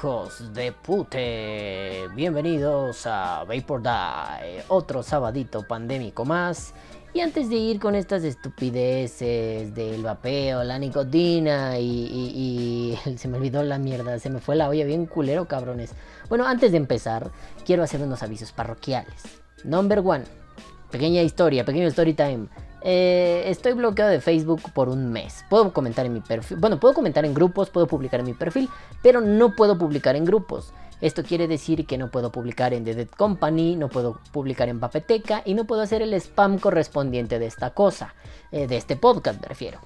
Hijos de pute, bienvenidos a Vapor Die, otro sabadito pandémico más. Y antes de ir con estas estupideces del vapeo, la nicotina y, y, se me olvidó la mierda, se me fue la olla bien culero, cabrones. Bueno, antes de empezar, quiero hacer unos avisos parroquiales. Number one, pequeña historia, pequeño story time. Eh, estoy bloqueado de Facebook por un mes. Puedo comentar en mi perfil. Bueno, puedo comentar en grupos, puedo publicar en mi perfil, pero no puedo publicar en grupos. Esto quiere decir que no puedo publicar en The Dead Company, no puedo publicar en Papeteca y no puedo hacer el spam correspondiente de esta cosa, eh, de este podcast me refiero.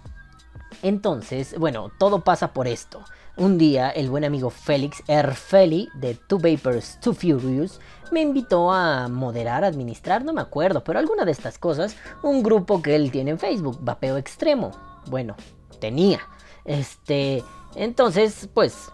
Entonces, bueno, todo pasa por esto. Un día, el buen amigo Félix Erfeli de Two Vapors, Two Furious me invitó a moderar, administrar, no me acuerdo, pero alguna de estas cosas, un grupo que él tiene en Facebook, Vapeo Extremo. Bueno, tenía. Este, entonces, pues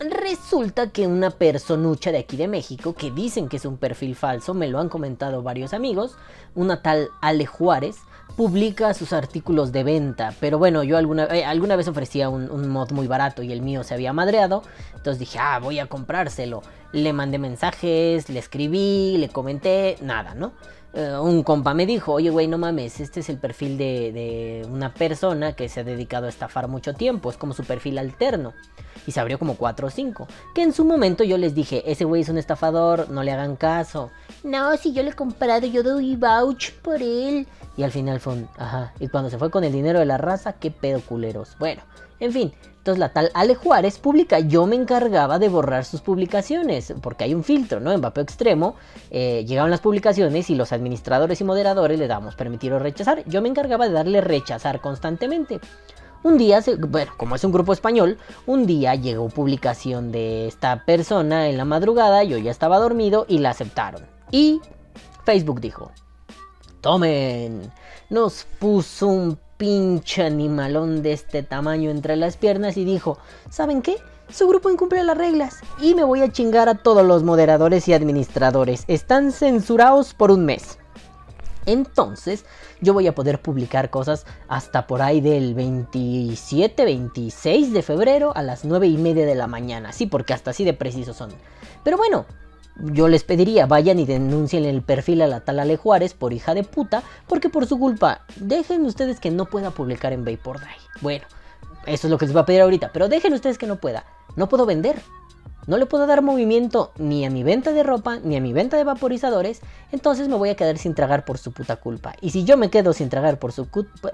Resulta que una personucha de aquí de México, que dicen que es un perfil falso, me lo han comentado varios amigos, una tal Ale Juárez, publica sus artículos de venta. Pero bueno, yo alguna, eh, alguna vez ofrecía un, mod muy barato y el mío se había madreado. Entonces dije, ah, voy a comprárselo. Le mandé mensajes, le escribí, le comenté, nada, ¿no? Eh, un compa me dijo, oye, güey, no mames, este es el perfil de, de una persona que se ha dedicado a estafar mucho tiempo, es como su perfil alterno y se abrió como 4 o 5. Que en su momento yo les dije, ese güey es un estafador, no le hagan caso. No, si yo le he comprado, yo doy vouch por él. Y al final fue ajá. Y cuando se fue con el dinero de la raza, qué pedo culeros. Bueno, en fin. Entonces la tal Ale Juárez publica, yo me encargaba de borrar sus publicaciones, porque hay un filtro, ¿no? En Vapeo Extremo eh, llegaban las publicaciones y los administradores y moderadores le damos permitir o rechazar. Yo me encargaba de darle rechazar constantemente. Un día, bueno, como es un grupo español, un día llegó publicación de esta persona en la madrugada, yo ya estaba dormido y la aceptaron. Y Facebook dijo, tomen, nos puso un pinche animalón de este tamaño entre las piernas y dijo, ¿saben qué? Su grupo incumple las reglas y me voy a chingar a todos los moderadores y administradores. Están censurados por un mes. Entonces, yo voy a poder publicar cosas hasta por ahí del 27, 26 de febrero a las 9 y media de la mañana. Sí, porque hasta así de precisos son. Pero bueno, yo les pediría, vayan y denuncien el perfil a la tal Ale Juárez por hija de puta, porque por su culpa, dejen ustedes que no pueda publicar en Vapor. Bueno, eso es lo que les voy a pedir ahorita, pero dejen ustedes que no pueda. No puedo vender. No le puedo dar movimiento ni a mi venta de ropa, ni a mi venta de vaporizadores, entonces me voy a quedar sin tragar por su puta culpa. Y si yo me quedo sin tragar por su culpa...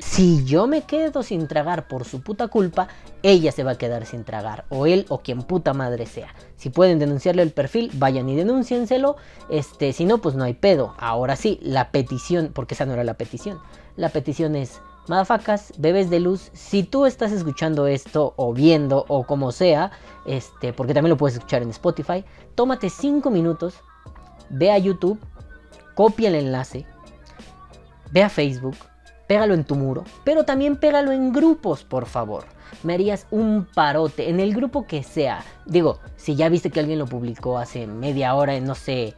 Si yo me quedo sin tragar por su puta culpa, ella se va a quedar sin tragar, o él o quien puta madre sea. Si pueden denunciarle el perfil, vayan y denúncienselo. Este, si no, pues no hay pedo. Ahora sí, la petición, porque esa no era la petición. La petición es Madafacas, bebés de luz, si tú estás escuchando esto o viendo o como sea, este, porque también lo puedes escuchar en Spotify, tómate 5 minutos, ve a YouTube, copia el enlace, ve a Facebook, pégalo en tu muro, pero también pégalo en grupos, por favor. Me harías un parote en el grupo que sea. Digo, si ya viste que alguien lo publicó hace media hora no sé,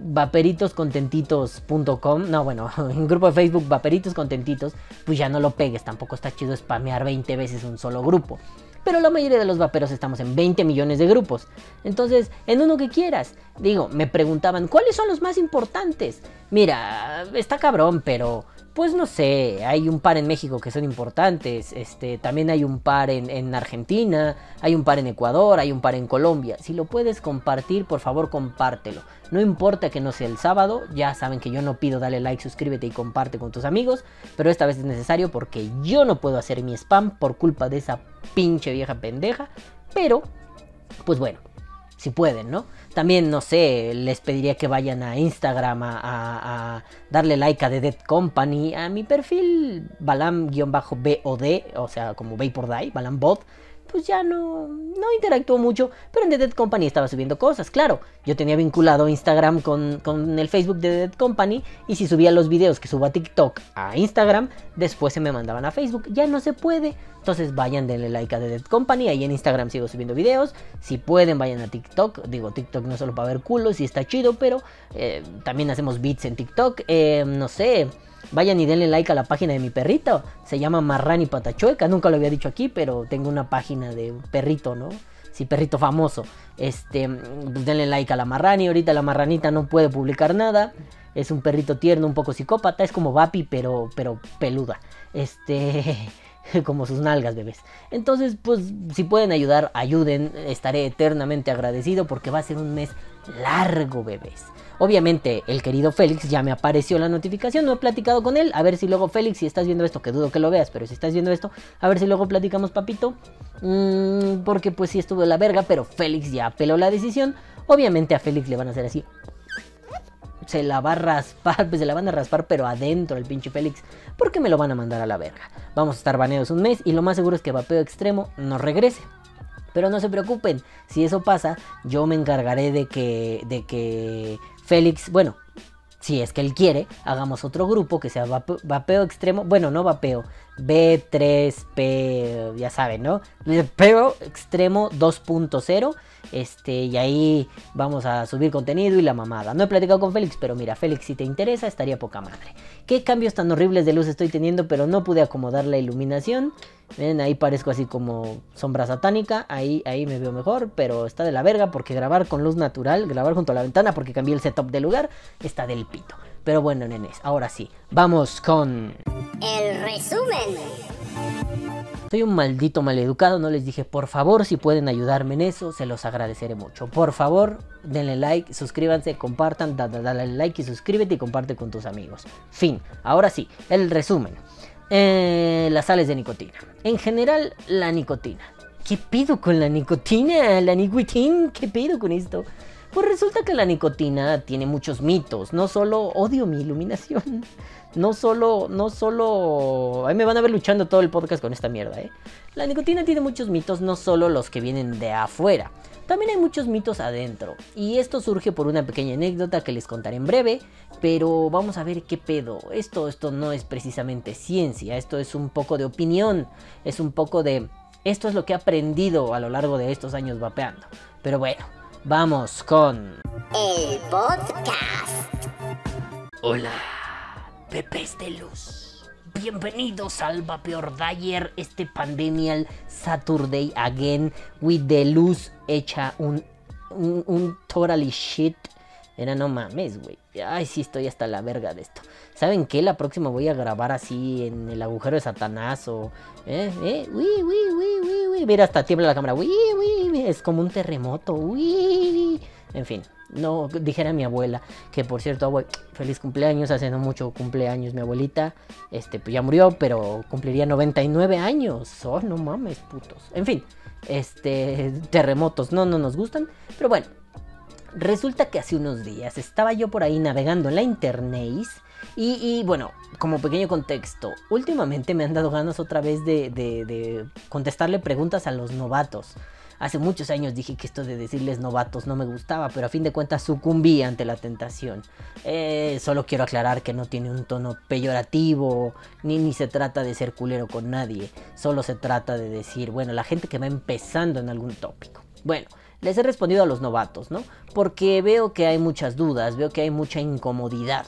vaperitoscontentitos.com, no bueno, en grupo de Facebook Vaperitos Contentitos, pues ya no lo pegues, tampoco está chido spamear 20 veces un solo grupo. Pero la mayoría de los vaperos estamos en 20 millones de grupos. Entonces, en uno que quieras. Digo, me preguntaban, ¿cuáles son los más importantes? Mira, está cabrón, pero pues no sé, hay un par en México que son importantes, este, también hay un par en, Argentina, hay un par en Ecuador, hay un par en Colombia. Si lo puedes compartir, por favor compártelo. No importa que no sea el sábado, ya saben que yo no pido dale like, suscríbete y comparte con tus amigos, pero esta vez es necesario porque yo no puedo hacer mi spam por culpa de esa pinche vieja pendeja, pero, pues bueno, si pueden, ¿no? También, no sé, les pediría que vayan a Instagram a, darle like a The Dead Company, a mi perfil balam-bod, o sea, como Vapor Die, balambot, pues ya no, no interactuó mucho, pero en The Dead Company estaba subiendo cosas, claro. Yo tenía vinculado Instagram con, con, el Facebook de The Dead Company y si subía los videos que subo a TikTok a Instagram, después se me mandaban a Facebook. Ya no se puede, Entonces vayan, denle like a The Dead Company. Ahí en Instagram sigo subiendo videos. Si pueden, vayan a TikTok. Digo, TikTok no solo para ver culos, y está chido, pero eh, también hacemos beats en TikTok. Eh, no sé. Vayan y denle like a la página de mi perrito. Se llama Marrani Patachueca. Nunca lo había dicho aquí, pero tengo una página de un perrito, ¿no? Sí, perrito famoso. Este, pues denle like a la Marrani. Ahorita la Marranita no puede publicar nada. Es un perrito tierno, un poco psicópata. Es como Vapi, pero, pero peluda. Este. como sus nalgas, bebés. Entonces, pues, si pueden ayudar, ayuden. Estaré eternamente agradecido porque va a ser un mes largo, bebés. Obviamente, el querido Félix ya me apareció la notificación, no he platicado con él. A ver si luego, Félix, si estás viendo esto, que dudo que lo veas, pero si estás viendo esto, a ver si luego platicamos, papito. Mm, porque pues sí estuvo la verga, pero Félix ya apeló la decisión. Obviamente a Félix le van a hacer así. Se la va a raspar, pues se la van a raspar, pero adentro el pinche Félix. Porque me lo van a mandar a la verga. Vamos a estar baneados un mes y lo más seguro es que Vapeo Extremo no regrese. Pero no se preocupen, si eso pasa, yo me encargaré de que, de que Félix, bueno, si es que él quiere, hagamos otro grupo que sea vapeo, extremo, bueno, no vapeo, B3P, ya saben, ¿no? Vapeo extremo 2.0 este, y ahí vamos a subir contenido y la mamada. No he platicado con Félix, pero mira, Félix, si te interesa, estaría poca madre. Qué cambios tan horribles de luz estoy teniendo, pero no pude acomodar la iluminación. Ven, ahí parezco así como sombra satánica. Ahí, ahí me veo mejor, pero está de la verga porque grabar con luz natural, grabar junto a la ventana porque cambié el setup de lugar, está del pito. Pero bueno, nenes, ahora sí, vamos con... El resumen. Soy un maldito maleducado, no les dije, por favor, si pueden ayudarme en eso, se los agradeceré mucho. Por favor, denle like, suscríbanse, compartan, dale like y suscríbete y comparte con tus amigos. Fin, ahora sí, el resumen. Eh, las sales de nicotina. En general, la nicotina. ¿Qué pido con la nicotina? La nicotina, ¿qué pido con esto? Pues resulta que la nicotina tiene muchos mitos. No solo odio mi iluminación no solo, no solo... Ahí me van a ver luchando todo el podcast con esta mierda, ¿eh? La nicotina tiene muchos mitos, no solo los que vienen de afuera. También hay muchos mitos adentro. Y esto surge por una pequeña anécdota que les contaré en breve. Pero vamos a ver qué pedo. Esto, esto no es precisamente ciencia. Esto es un poco de opinión. Es un poco de... Esto es lo que he aprendido a lo largo de estos años vapeando. Pero bueno, vamos con... El podcast. Hola. Pepes de Luz. Bienvenidos al Vapeor Dyer, este Pandemial Saturday again with the luz hecha un, un, un totally shit. Era no mames, güey. Ay, sí, estoy hasta la verga de esto. ¿Saben qué? La próxima voy a grabar así en el agujero de Satanás o. ¿Eh? ¿Eh? Uy, uy, uy, uy, uy. Mira, hasta tiembla la cámara. Uy, uy. Es como un terremoto. Uy. En fin. No, dijera mi abuela, que por cierto, feliz cumpleaños, hace no mucho cumpleaños mi abuelita, este, pues ya murió, pero cumpliría 99 años, oh, no mames, putos, en fin, este, terremotos, no, no nos gustan, pero bueno, resulta que hace unos días estaba yo por ahí navegando en la internet y, bueno, como pequeño contexto, últimamente me han dado ganas otra vez de, contestarle preguntas a los novatos. Hace muchos años dije que esto de decirles novatos no me gustaba, pero a fin de cuentas sucumbí ante la tentación. Eh, solo quiero aclarar que no tiene un tono peyorativo, ni, ni se trata de ser culero con nadie. Solo se trata de decir, bueno, la gente que va empezando en algún tópico. Bueno, les he respondido a los novatos, ¿no? Porque veo que hay muchas dudas, veo que hay mucha incomodidad.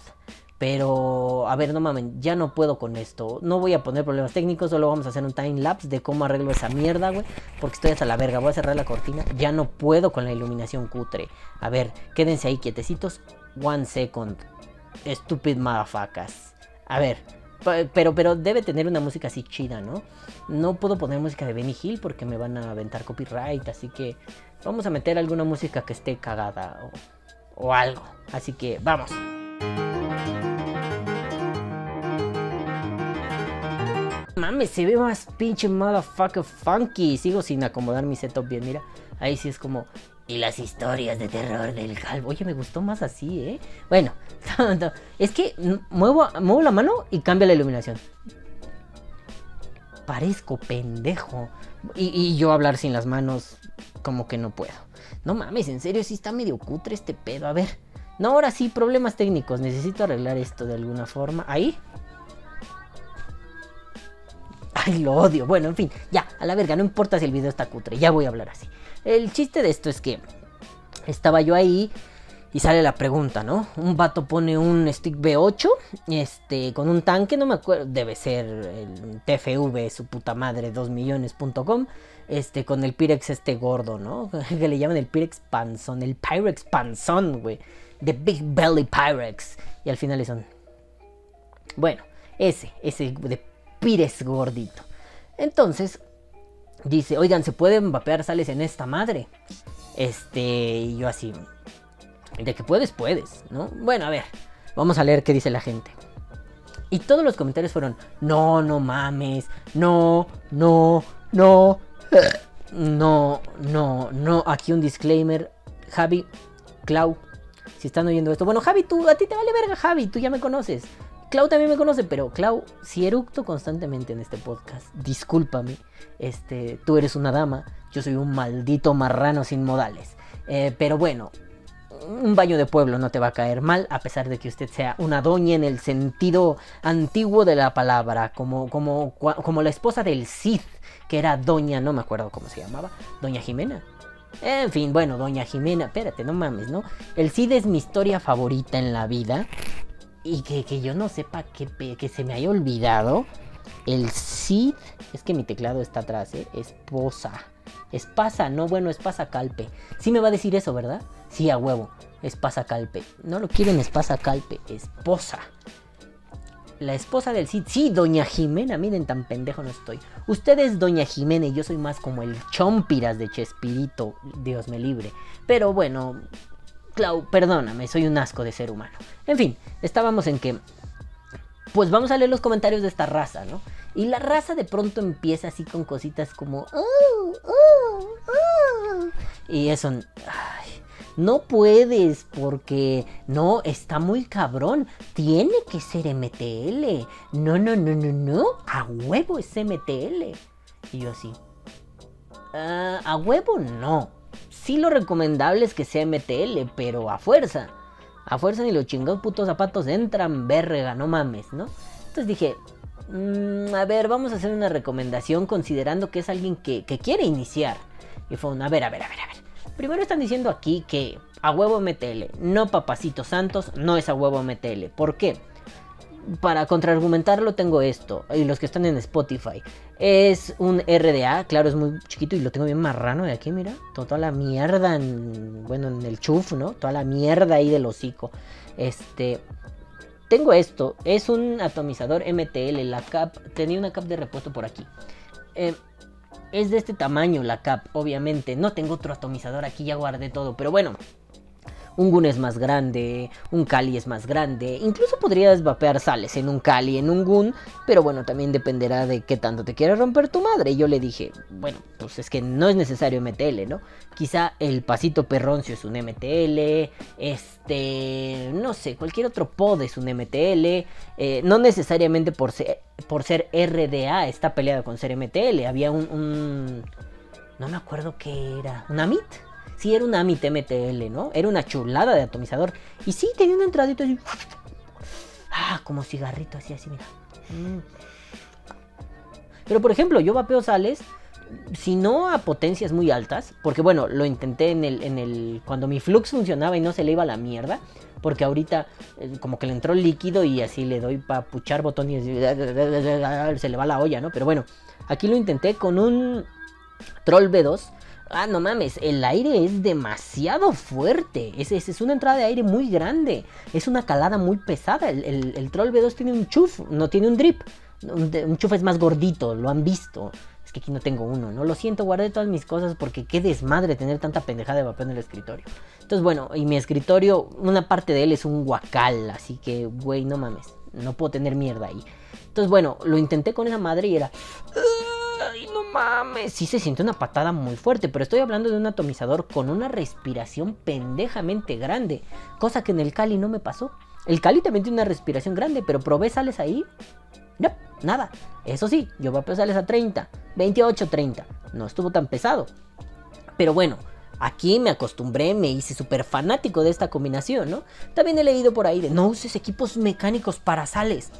Pero, a ver, no mames, ya no puedo con esto. No voy a poner problemas técnicos, solo vamos a hacer un time lapse de cómo arreglo esa mierda, güey. Porque estoy hasta la verga. Voy a cerrar la cortina. Ya no puedo con la iluminación cutre. A ver, quédense ahí quietecitos. One second. Stupid motherfuckers. A ver, pero, pero debe tener una música así chida, ¿no? No puedo poner música de Benny Hill porque me van a aventar copyright. Así que vamos a meter alguna música que esté cagada o, o algo. Así que vamos. Mames, se ve más pinche motherfucker funky. Sigo sin acomodar mi setup bien, mira. Ahí sí es como. Y las historias de terror del calvo. Oye, me gustó más así, ¿eh? Bueno, es que muevo, muevo la mano y cambia la iluminación. Parezco pendejo. Y, y, yo hablar sin las manos, como que no puedo. No mames, en serio, sí está medio cutre este pedo. A ver. No, ahora sí, problemas técnicos. Necesito arreglar esto de alguna forma. Ahí. Ay, lo odio. Bueno, en fin, ya, a la verga, no importa si el video está cutre, ya voy a hablar así. El chiste de esto es que estaba yo ahí y sale la pregunta, ¿no? Un vato pone un stick B8, este, con un tanque, no me acuerdo, debe ser el TFV, su puta madre, 2millones.com, este, con el Pyrex este gordo, ¿no? Que le llaman el Pyrex Panzón, el Pyrex Panzón, güey. The Big Belly Pyrex. Y al final son... Bueno, ese, ese de Pyrex gordito. Entonces, dice, oigan, ¿se pueden vapear sales en esta madre? Este, y yo así, de que puedes, puedes, ¿no? Bueno, a ver, vamos a leer qué dice la gente. Y todos los comentarios fueron, no, no mames, no, no, no, no, no, no. Aquí un disclaimer, Javi, Clau, si están oyendo esto. Bueno, Javi, tú, a ti te vale verga, Javi, tú ya me conoces. Clau también me conoce, pero Clau, si eructo constantemente en este podcast, discúlpame. Este, tú eres una dama, yo soy un maldito marrano sin modales. Eh, pero bueno, un baño de pueblo no te va a caer mal, a pesar de que usted sea una doña en el sentido antiguo de la palabra, como, como, como la esposa del Cid, que era doña, no me acuerdo cómo se llamaba, doña Jimena. En fin, bueno, doña Jimena, espérate, no mames, ¿no? El Cid es mi historia favorita en la vida. Y que, que yo no sepa que, que se me haya olvidado. El Cid, es que mi teclado está atrás, ¿eh? Esposa. Espasa, no, bueno, espasa calpe. Sí me va a decir eso, ¿verdad? Sí, a huevo. Espasa calpe. No lo quieren espasa calpe, esposa. La esposa del Cid. Sí, doña Jimena. Miren, tan pendejo no estoy. Usted es doña Jimena y yo soy más como el chompiras de Chespirito. Dios me libre. Pero bueno, Clau, perdóname, soy un asco de ser humano. En fin, estábamos en que... Pues vamos a leer los comentarios de esta raza, ¿no? Y la raza de pronto empieza así con cositas como... Oh, oh, oh". Y eso... Ay, no puedes porque no, está muy cabrón. Tiene que ser MTL. No, no, no, no, no. A huevo es MTL. Y yo así. "Ah, a huevo no. Sí lo recomendable es que sea MTL, pero a fuerza. A fuerza ni los chingados putos zapatos entran, verga, no mames, ¿no? Entonces dije, "Mm, a ver, vamos a hacer una recomendación considerando que es alguien que, que quiere iniciar. Y fue un, a ver, a ver, a ver, a ver. Primero están diciendo aquí que a huevo MTL, no Papacito Santos, no es a huevo MTL. ¿Por qué? Para contraargumentarlo tengo esto, y los que están en Spotify. Es un RDA, claro, es muy chiquito y lo tengo bien marrano de aquí, mira. Toda la mierda, en, bueno, en el chuf, ¿no? Toda la mierda ahí del hocico. Este, tengo esto, es un atomizador MTL, la cap, tenía una cap de repuesto por aquí. Eh, es de este tamaño la cap, obviamente. No tengo otro atomizador aquí, ya guardé todo, pero bueno. Un Gun es más grande, un Kali es más grande. Incluso podrías vapear sales en un Kali, en un Gun. Pero bueno, también dependerá de qué tanto te quiera romper tu madre. Y yo le dije, bueno, pues es que no es necesario MTL, ¿no? Quizá el pasito perroncio es un MTL. Este, no sé, cualquier otro pod es un MTL. eh, no necesariamente por ser, por ser RDA está peleado con ser MTL. Había un, un no me acuerdo qué era. ¿Un Amit? Sí, era un Amit MTL, ¿no? Era una chulada de atomizador. Y sí, tenía un entradito así. Ah, como cigarrito, así, así, mira. Mm. Pero por ejemplo, yo vapeo sales. Si no a potencias muy altas, porque bueno, lo intenté en el, en el. Cuando mi flux funcionaba y no se le iba la mierda. Porque ahorita eh, como que le entró líquido y así le doy para puchar botones y se le va la olla, ¿no? Pero bueno, aquí lo intenté con un Troll B2. Ah, no mames, el aire es demasiado fuerte. Es, es, una entrada de aire muy grande. Es una calada muy pesada. El, Troll B2 tiene un chuf, no tiene un drip. Un, chuf es más gordito, lo han visto. Es que aquí no tengo uno, ¿no? Lo siento, guardé todas mis cosas porque qué desmadre tener tanta pendejada de vapeo en el escritorio. Entonces, bueno, y mi escritorio, una parte de él es un guacal, así que, güey, no mames, no puedo tener mierda ahí. Entonces, bueno, lo intenté con esa madre y era... Ay, no mames. Sí se siente una patada muy fuerte, pero estoy hablando de un atomizador con una respiración pendejamente grande, cosa que en el Cali no me pasó. El Cali también tiene una respiración grande, pero probé sales ahí. No, nada. Eso sí, yo vapeo sales a 30, 28, 30. No estuvo tan pesado. Pero bueno, aquí me acostumbré, me hice súper fanático de esta combinación, ¿no? También he leído por ahí de no uses equipos mecánicos para sales.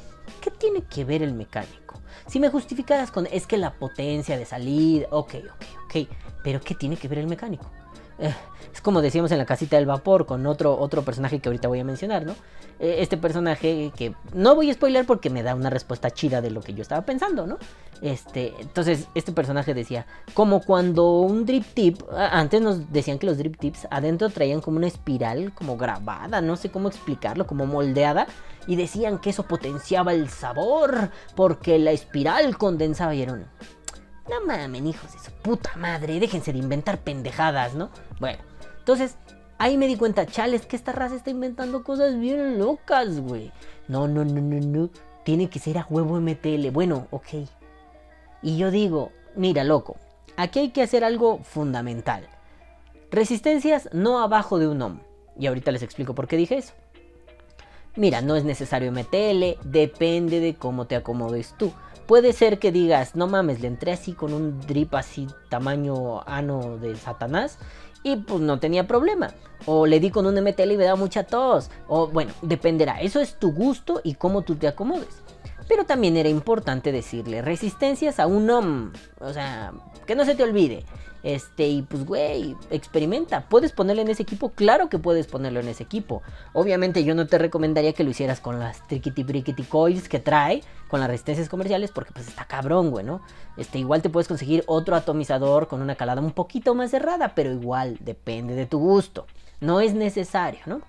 ¿Qué tiene que ver el mecánico? Si me justificaras con es que la potencia de salir, ok, ok, ok, pero ¿qué tiene que ver el mecánico? Eh, es como decíamos en la casita del vapor con otro, otro personaje que ahorita voy a mencionar, ¿no? Eh, este personaje que no voy a spoiler porque me da una respuesta chida de lo que yo estaba pensando, ¿no? Este, entonces, este personaje decía, como cuando un drip tip, antes nos decían que los drip tips adentro traían como una espiral, como grabada, no sé cómo explicarlo, como moldeada, y decían que eso potenciaba el sabor, porque la espiral condensaba y era. No mamen, hijos de su puta madre, déjense de inventar pendejadas, ¿no? Bueno, entonces ahí me di cuenta, chales, que esta raza está inventando cosas bien locas, güey. No, no, no, no, no. Tiene que ser a huevo MTL. Bueno, ok. Y yo digo, mira, loco, aquí hay que hacer algo fundamental. Resistencias no abajo de un ohm. Y ahorita les explico por qué dije eso. Mira, no es necesario MTL, depende de cómo te acomodes tú. Puede ser que digas, no mames, le entré así con un drip así tamaño ano de Satanás y pues no tenía problema. O le di con un MTL y me da mucha tos. O bueno, dependerá. Eso es tu gusto y cómo tú te acomodes. Pero también era importante decirle resistencias a un OM. O sea, que no se te olvide. Este, y pues, güey, experimenta. ¿Puedes ponerlo en ese equipo? Claro que puedes ponerlo en ese equipo. Obviamente, yo no te recomendaría que lo hicieras con las trickety brickety coils que trae, con las resistencias comerciales, porque pues está cabrón, güey, ¿no? Este, igual te puedes conseguir otro atomizador con una calada un poquito más cerrada, pero igual depende de tu gusto. No es necesario, ¿no?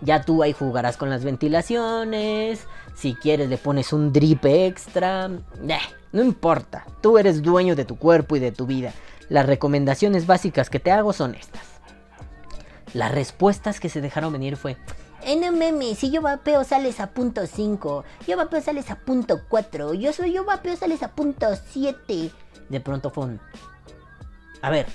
Ya tú ahí jugarás con las ventilaciones. Si quieres le pones un drip extra. No importa. Tú eres dueño de tu cuerpo y de tu vida. Las recomendaciones básicas que te hago son estas. Las respuestas que se dejaron venir fue... Eh, no meme, si yo vapeo sales a punto 5, yo vapeo sales a punto 4, yo soy yo vapeo sales a punto 7. De pronto fue un... A ver,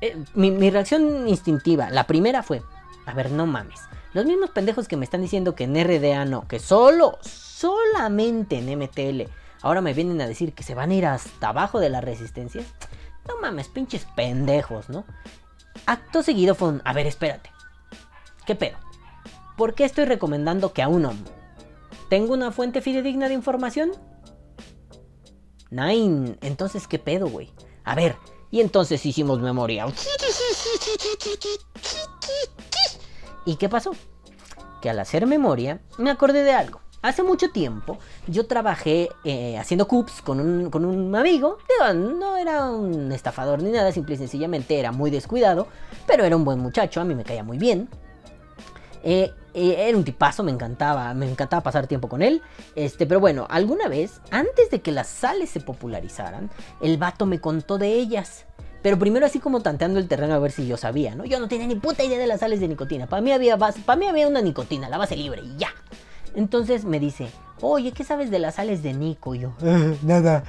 eh, mi, mi reacción instintiva, la primera fue, a ver, no mames. Los mismos pendejos que me están diciendo que en RDA no, que solo, solamente en MTL, ahora me vienen a decir que se van a ir hasta abajo de la resistencia. No mames, pinches pendejos, ¿no? Acto seguido fue un, a ver, espérate. ¿Qué pedo? ¿Por qué estoy recomendando que a un? ¿Tengo una fuente fidedigna de información? Nine, entonces qué pedo, güey. A ver, y entonces hicimos memoria. ¿Y qué pasó? Que al hacer memoria me acordé de algo. Hace mucho tiempo yo trabajé eh, haciendo cups con un, con un amigo. no era un estafador ni nada, simple y sencillamente era muy descuidado, pero era un buen muchacho, a mí me caía muy bien. Eh, eh, era un tipazo, me encantaba, me encantaba pasar tiempo con él. Este, pero bueno, alguna vez, antes de que las sales se popularizaran, el vato me contó de ellas. Pero primero así como tanteando el terreno a ver si yo sabía, ¿no? Yo no tenía ni puta idea de las sales de nicotina. Para mí había para mí había una nicotina, la base libre y ya. Entonces me dice, "Oye, ¿qué sabes de las sales de Nico?" Y yo, nada.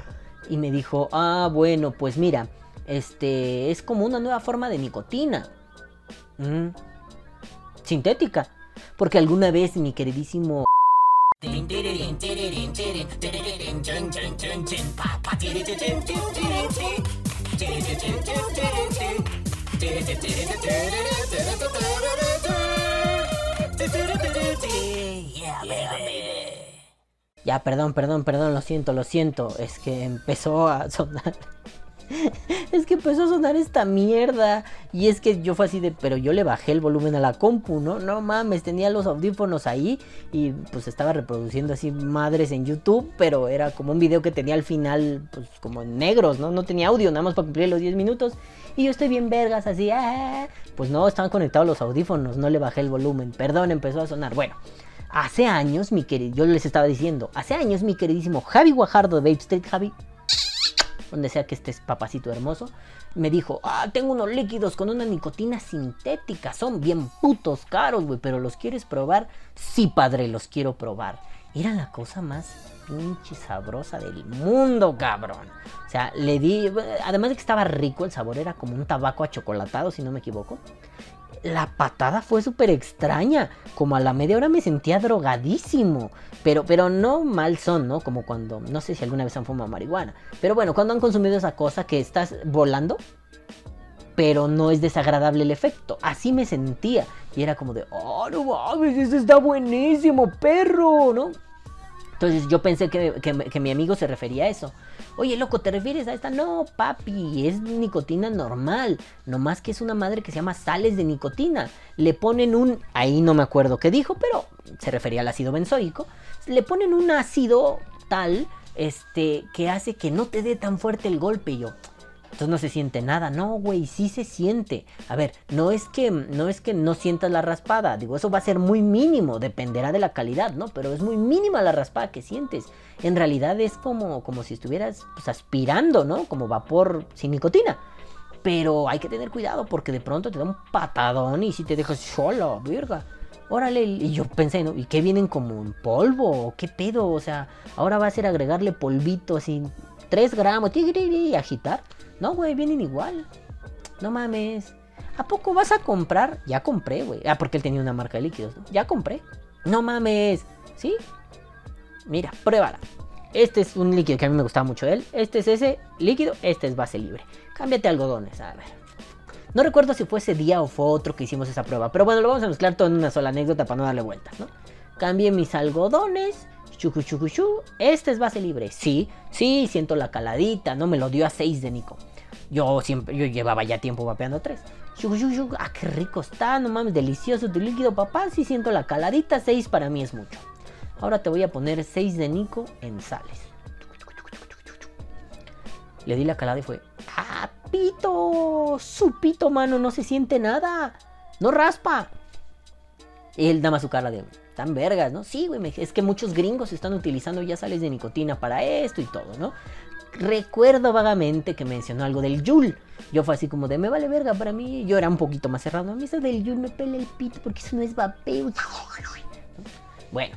Y me dijo, "Ah, bueno, pues mira, este es como una nueva forma de nicotina." Mm, sintética, porque alguna vez mi queridísimo ya, perdón, perdón, perdón, lo siento, lo siento. Es que empezó a sonar. es que empezó a sonar esta mierda. Y es que yo fue así de, pero yo le bajé el volumen a la compu, ¿no? No mames, tenía los audífonos ahí y pues estaba reproduciendo así madres en YouTube, pero era como un video que tenía al final, pues como en negros, ¿no? No tenía audio, nada más para cumplir los 10 minutos. Y yo estoy bien vergas, así, ah". pues no, estaban conectados los audífonos, no le bajé el volumen, perdón, empezó a sonar. Bueno. Hace años, mi querido, yo les estaba diciendo, hace años mi queridísimo Javi Guajardo de Babe Street, Javi, donde sea que estés papacito hermoso, me dijo, ah, tengo unos líquidos con una nicotina sintética, son bien putos caros, güey, pero ¿los quieres probar? Sí, padre, los quiero probar. Era la cosa más pinche sabrosa del mundo, cabrón. O sea, le di, además de que estaba rico, el sabor era como un tabaco achocolatado, si no me equivoco la patada fue súper extraña. Como a la media hora me sentía drogadísimo. Pero, pero no mal son, ¿no? Como cuando, no sé si alguna vez han fumado marihuana. Pero bueno, cuando han consumido esa cosa que estás volando. Pero no es desagradable el efecto. Así me sentía. Y era como de, oh, no mames, eso está buenísimo, perro, ¿no? Entonces yo pensé que, que, mi amigo se refería a eso. Oye, loco, ¿te refieres a esta? No, papi, es nicotina normal. Nomás que es una madre que se llama sales de nicotina. Le ponen un... Ahí no me acuerdo qué dijo, pero se refería al ácido benzoico. Le ponen un ácido tal este, que hace que no te dé tan fuerte el golpe. Y yo, entonces no se siente nada. No, güey, sí se siente. A ver, no es que no es que no sientas la raspada. Digo, eso va a ser muy mínimo, dependerá de la calidad, ¿no? Pero es muy mínima la raspada que sientes. En realidad es como, como si estuvieras pues, aspirando, ¿no? Como vapor sin nicotina. Pero hay que tener cuidado porque de pronto te da un patadón y si te dejas solo, virga. Órale, y yo pensé, ¿no? ¿Y qué vienen como en polvo? ¿Qué pedo? O sea, ahora va a ser agregarle polvito así, 3 gramos, y agitar. No, güey, vienen igual. No mames. ¿A poco vas a comprar? Ya compré, güey. Ah, porque él tenía una marca de líquidos, ¿no? Ya compré. No mames. ¿Sí? Mira, pruébala. Este es un líquido que a mí me gustaba mucho él. Este es ese líquido. Este es base libre. Cámbiate algodones. A ver. No recuerdo si fue ese día o fue otro que hicimos esa prueba. Pero bueno, lo vamos a mezclar todo en una sola anécdota para no darle vueltas, ¿no? Cambié mis algodones. Chucu, chucu, chu. Este es base libre. Sí, sí, siento la caladita, ¿no? Me lo dio a 6 de Nico. Yo siempre, yo llevaba ya tiempo vapeando tres. Ah, qué rico está, no mames, delicioso tu líquido, papá. Sí siento la caladita, seis para mí es mucho. Ahora te voy a poner seis de Nico en sales. Le di la calada y fue, ¡ah, pito! Su pito, mano, no se siente nada. No raspa. Y él da más su cara de, tan vergas, ¿no? Sí, güey, es que muchos gringos están utilizando ya sales de nicotina para esto y todo, ¿no? Recuerdo vagamente que mencionó algo del Yul. Yo fue así como de, me vale verga para mí. Yo era un poquito más cerrado. A mí eso del Yul me pele el pito porque eso no es vapeo. Bueno.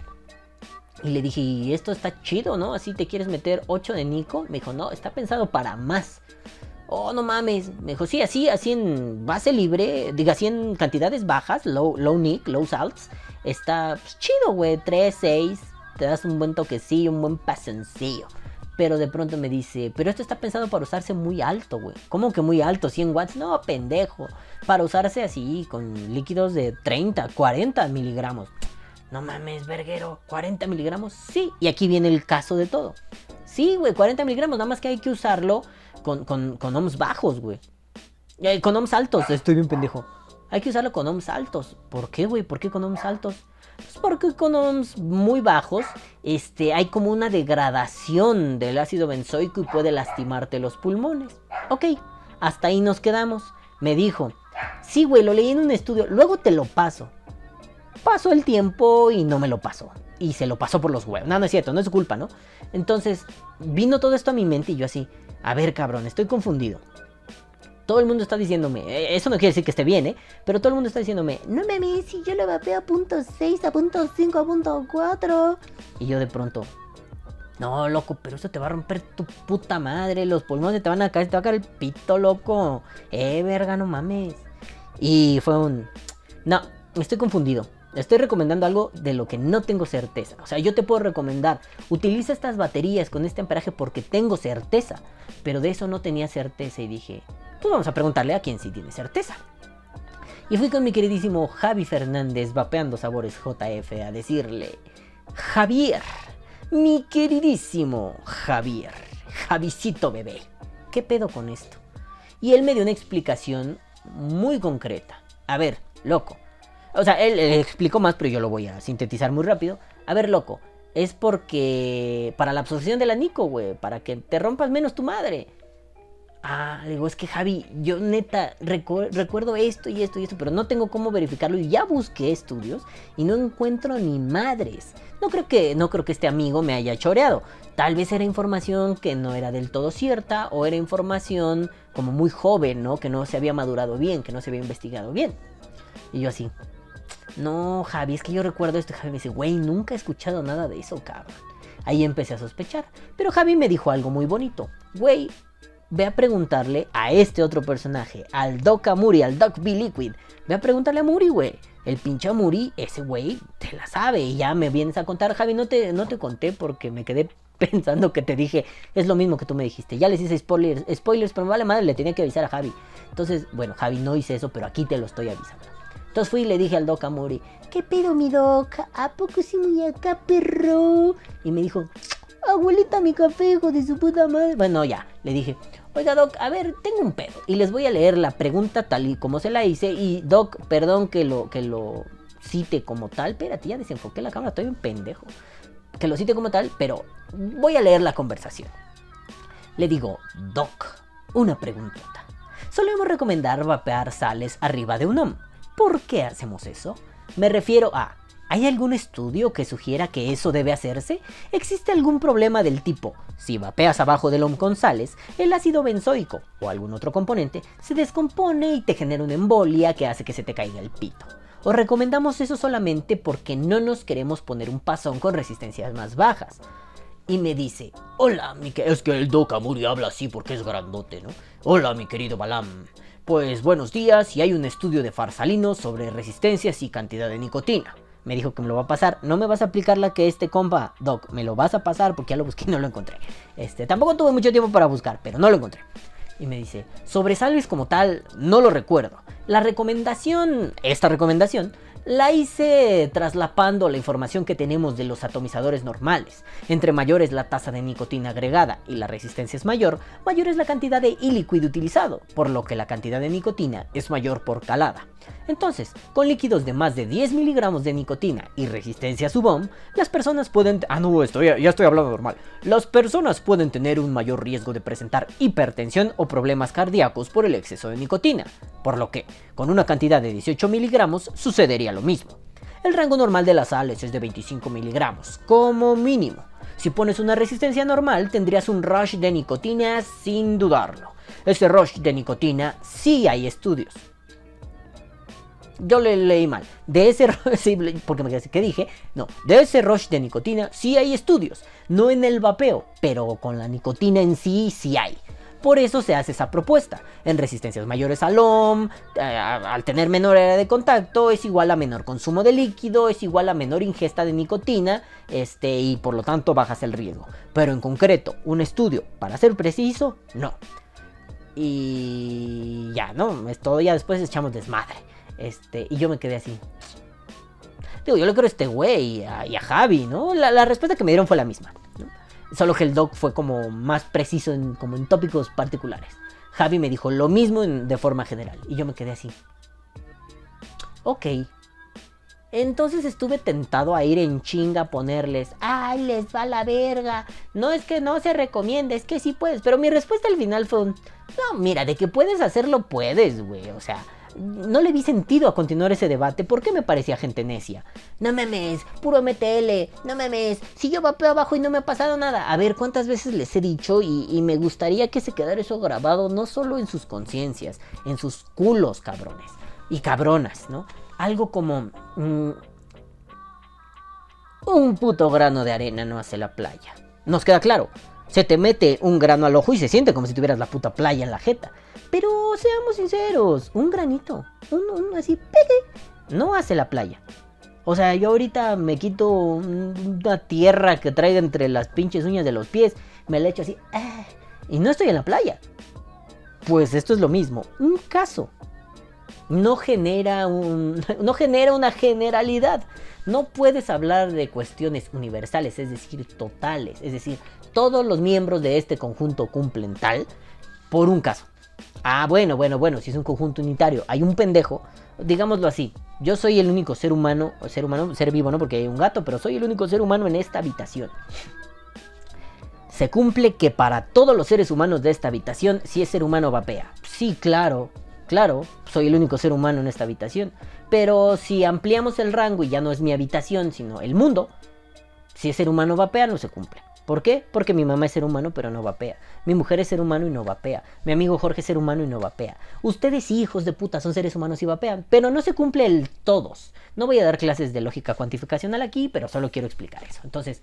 Y le dije, y esto está chido, ¿no? Así te quieres meter 8 de Nico. Me dijo, no, está pensado para más. Oh, no mames. Me dijo, sí, así, así en base libre. Diga, así en cantidades bajas, low, low Nick, low salts. Está pues, chido, güey. 3, 6. Te das un buen toquecillo, un buen pasencillo. Pero de pronto me dice, pero esto está pensado para usarse muy alto, güey. ¿Cómo que muy alto? 100 watts. No, pendejo. Para usarse así, con líquidos de 30, 40 miligramos. No mames, verguero. ¿40 miligramos? Sí. Y aquí viene el caso de todo. Sí, güey, 40 miligramos. Nada más que hay que usarlo con, con, con ohms bajos, güey. Eh, con ohms altos. Estoy bien pendejo. Hay que usarlo con ohms altos. ¿Por qué, güey? ¿Por qué con ohms altos? Pues porque con ohms muy bajos este, hay como una degradación del ácido benzoico y puede lastimarte los pulmones. Ok, hasta ahí nos quedamos. Me dijo, sí, güey, lo leí en un estudio, luego te lo paso. Pasó el tiempo y no me lo pasó. Y se lo pasó por los huevos. No, no es cierto, no es culpa, ¿no? Entonces, vino todo esto a mi mente y yo así, a ver, cabrón, estoy confundido todo el mundo está diciéndome, eh, eso no quiere decir que esté bien, ¿eh? Pero todo el mundo está diciéndome, no me si yo lo vapeo a punto 6, a punto 5, a punto 4. Y yo de pronto, no, loco, pero eso te va a romper tu puta madre, los pulmones te van a caer, te va a caer el pito, loco. Eh, verga, no mames. Y fue un, no, estoy confundido. Estoy recomendando algo de lo que no tengo certeza. O sea, yo te puedo recomendar, utiliza estas baterías con este amperaje porque tengo certeza. Pero de eso no tenía certeza y dije, pues vamos a preguntarle a quien sí tiene certeza. Y fui con mi queridísimo Javi Fernández, vapeando sabores JF, a decirle, Javier, mi queridísimo Javier, Javicito bebé, ¿qué pedo con esto? Y él me dio una explicación muy concreta. A ver, loco. O sea, él, explicó más, pero yo lo voy a sintetizar muy rápido. A ver, loco, es porque para la absorción de la Nico, güey, para que te rompas menos tu madre. Ah, digo, es que Javi, yo neta recuerdo esto y esto y esto, pero no tengo cómo verificarlo y ya busqué estudios y no encuentro ni madres. No creo que no creo que este amigo me haya choreado. Tal vez era información que no era del todo cierta o era información como muy joven, ¿no? Que no se había madurado bien, que no se había investigado bien. Y yo así, no, Javi, es que yo recuerdo esto. Javi me dice, güey, nunca he escuchado nada de eso, cabrón. Ahí empecé a sospechar. Pero Javi me dijo algo muy bonito. Güey, ve a preguntarle a este otro personaje, al Doc Amuri, al Doc B-Liquid. Ve a preguntarle a Muri, güey. El pinche Amuri, ese güey, te la sabe. Y ya me vienes a contar, Javi, no te, no te conté porque me quedé pensando que te dije, es lo mismo que tú me dijiste. Ya les hice spoilers, spoilers, pero me vale madre, le tenía que avisar a Javi. Entonces, bueno, Javi no hice eso, pero aquí te lo estoy avisando. Entonces fui y le dije al Doc Amori, ¿qué pedo mi Doc? ¿A poco sí muy acá, perro? Y me dijo, abuelita, mi café, hijo de su puta madre. Bueno, ya, le dije, oiga Doc, a ver, tengo un pedo. Y les voy a leer la pregunta tal y como se la hice. Y Doc, perdón que lo, que lo cite como tal. Espérate, ya desenfoqué la cámara, estoy un pendejo. Que lo cite como tal, pero voy a leer la conversación. Le digo, Doc, una preguntota. Solemos recomendar vapear sales arriba de un OM. ¿Por qué hacemos eso? Me refiero a, ¿hay algún estudio que sugiera que eso debe hacerse? ¿Existe algún problema del tipo, si vapeas abajo del OM con sales, el ácido benzoico o algún otro componente se descompone y te genera una embolia que hace que se te caiga el pito? Os recomendamos eso solamente porque no nos queremos poner un pasón con resistencias más bajas. Y me dice, hola, mi es que el Doc Amuri habla así porque es grandote, ¿no? Hola, mi querido Balam. Pues buenos días y hay un estudio de farsalinos sobre resistencias y cantidad de nicotina. Me dijo que me lo va a pasar. No me vas a aplicar la que este compa, Doc, me lo vas a pasar porque ya lo busqué y no lo encontré. Este, tampoco tuve mucho tiempo para buscar, pero no lo encontré. Y me dice, sobre sales como tal, no lo recuerdo. La recomendación, esta recomendación, la hice traslapando la información que tenemos de los atomizadores normales. Entre mayor es la tasa de nicotina agregada y la resistencia es mayor, mayor es la cantidad de ilíquido utilizado, por lo que la cantidad de nicotina es mayor por calada. Entonces, con líquidos de más de 10 miligramos de nicotina y resistencia a su bomb, las personas pueden... Ah, no, estoy, ya estoy hablando normal. Las personas pueden tener un mayor riesgo de presentar hipertensión o problemas cardíacos por el exceso de nicotina, por lo que, con una cantidad de 18 miligramos, sucedería lo mismo. El rango normal de las sales es de 25 miligramos, como mínimo. Si pones una resistencia normal, tendrías un rush de nicotina sin dudarlo. Ese rush de nicotina sí hay estudios yo le leí mal. De ese porque me quedé, ¿qué dije? No, de ese rush de nicotina sí hay estudios, no en el vapeo, pero con la nicotina en sí sí hay. Por eso se hace esa propuesta. En resistencias mayores al OM, eh, al tener menor área de contacto, es igual a menor consumo de líquido, es igual a menor ingesta de nicotina, este, y por lo tanto bajas el riesgo. Pero en concreto, un estudio, para ser preciso, no. Y ya, ¿no? Es todo, ya después echamos desmadre. Este, y yo me quedé así. Digo, yo le creo a este güey y a, Javi, ¿no? La, respuesta que me dieron fue la misma. Solo que el doc fue como más preciso en, como en tópicos particulares. Javi me dijo lo mismo de forma general. Y yo me quedé así. Ok. Entonces estuve tentado a ir en chinga a ponerles, ay, les va la verga. No es que no se recomiende, es que sí puedes. Pero mi respuesta al final fue, no, mira, de que puedes hacerlo, puedes, güey. O sea, no le vi sentido a continuar ese debate porque me parecía gente necia. No memes, puro MTL, no memes, si yo vapeo abajo y no me ha pasado nada. A ver, ¿cuántas veces les he dicho? Y, me gustaría que se quedara eso grabado no solo en sus conciencias, en sus culos, cabrones. Y cabronas, ¿no? Algo como... Mm, un puto grano de arena no hace la playa. Nos queda claro. Se te mete un grano al ojo y se siente como si tuvieras la puta playa en la jeta. Pero seamos sinceros, un granito, un, así, pegue, no hace la playa. O sea, yo ahorita me quito una tierra que traiga entre las pinches uñas de los pies, me la echo así, ah, y no estoy en la playa. Pues esto es lo mismo, un caso. No genera, un, no genera una generalidad. No puedes hablar de cuestiones universales, es decir, totales. Es decir, todos los miembros de este conjunto cumplen tal por un caso. Ah, bueno, bueno, bueno, si es un conjunto unitario, hay un pendejo, digámoslo así. Yo soy el único ser humano, ser humano, ser vivo, no porque hay un gato, pero soy el único ser humano en esta habitación. Se cumple que para todos los seres humanos de esta habitación, si es ser humano vapea. Sí, claro, claro, soy el único ser humano en esta habitación. Pero si ampliamos el rango y ya no es mi habitación, sino el mundo, si es ser humano vapea, no se cumple. ¿Por qué? Porque mi mamá es ser humano pero no vapea. Mi mujer es ser humano y no vapea. Mi amigo Jorge es ser humano y no vapea. Ustedes hijos de puta son seres humanos y vapean, pero no se cumple el todos. No voy a dar clases de lógica cuantificacional aquí, pero solo quiero explicar eso. Entonces,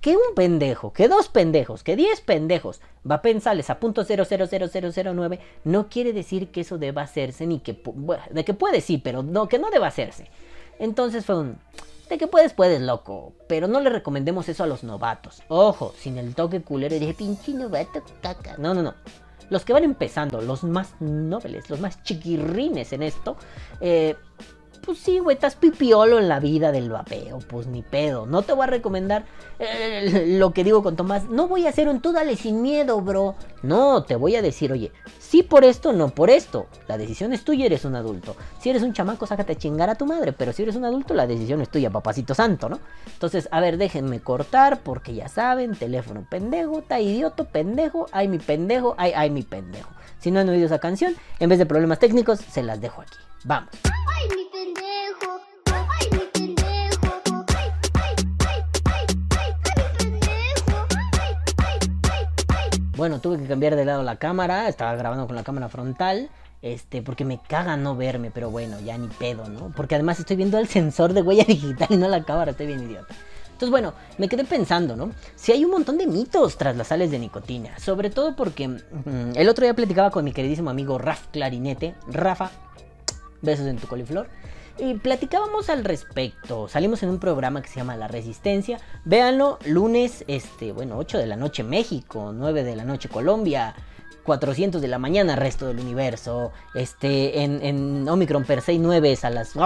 que un pendejo, que dos pendejos, que diez pendejos vapen sales a punto .00009 no quiere decir que eso deba hacerse ni que... de que puede sí, pero no, que no deba hacerse. Entonces fue un... De que puedes, puedes, loco. Pero no le recomendemos eso a los novatos. Ojo, sin el toque culero. Dije, pinche novato, caca. No, no, no. los que van empezando, los más nobles, los más chiquirrines en esto, eh, pues sí, güey, estás pipiolo en la vida del vapeo, pues ni pedo. No te voy a recomendar eh, lo que digo con Tomás. No voy a hacer un tú dale sin miedo, bro. No, te voy a decir, oye, sí por esto, no por esto. La decisión es tuya, eres un adulto. Si eres un chamaco, sácate a chingar a tu madre. Pero si eres un adulto, la decisión es tuya, papacito santo, ¿no? Entonces, a ver, déjenme cortar, porque ya saben, teléfono pendejo, está idioto, pendejo, ay mi pendejo, ay, ay mi pendejo. Si no han oído esa canción, en vez de problemas técnicos, se las dejo aquí. Vamos. Ay, mi Bueno, tuve que cambiar de lado la cámara, estaba grabando con la cámara frontal, este, porque me caga no verme, pero bueno, ya ni pedo, ¿no? Porque además estoy viendo el sensor de huella digital y no la cámara, estoy bien idiota. Entonces, bueno, me quedé pensando, ¿no? Si hay un montón de mitos tras las sales de nicotina, sobre todo porque mm, el otro día platicaba con mi queridísimo amigo Raf Clarinete, Rafa, besos en tu coliflor. Y platicábamos al respecto. Salimos en un programa que se llama La Resistencia. Véanlo, lunes, este, bueno, 8 de la noche México, 9 de la noche Colombia, 400 de la mañana resto del universo. Este, en, en Omicron per se 9 es a las...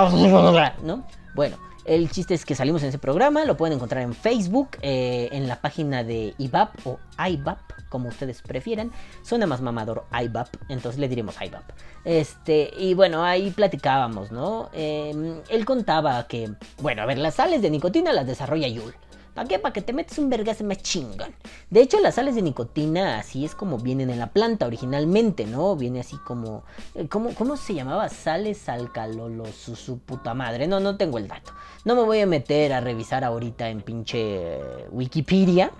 ¿No? Bueno, el chiste es que salimos en ese programa, lo pueden encontrar en Facebook, eh, en la página de IBAP o IBAP, como ustedes prefieran. Suena más mamador IBAP, entonces le diremos IBAP. Este, y bueno, ahí platicábamos, ¿no? Eh, él contaba que, bueno, a ver, las sales de nicotina las desarrolla Yul. ¿Para qué? Para que te metes un vergas más chingón. De hecho, las sales de nicotina así es como vienen en la planta originalmente, ¿no? Viene así como... eh, ¿Cómo, cómo se llamaba? Sales alcalolos, su, puta madre. No, no tengo el dato. No me voy a meter a revisar ahorita en pinche Wikipedia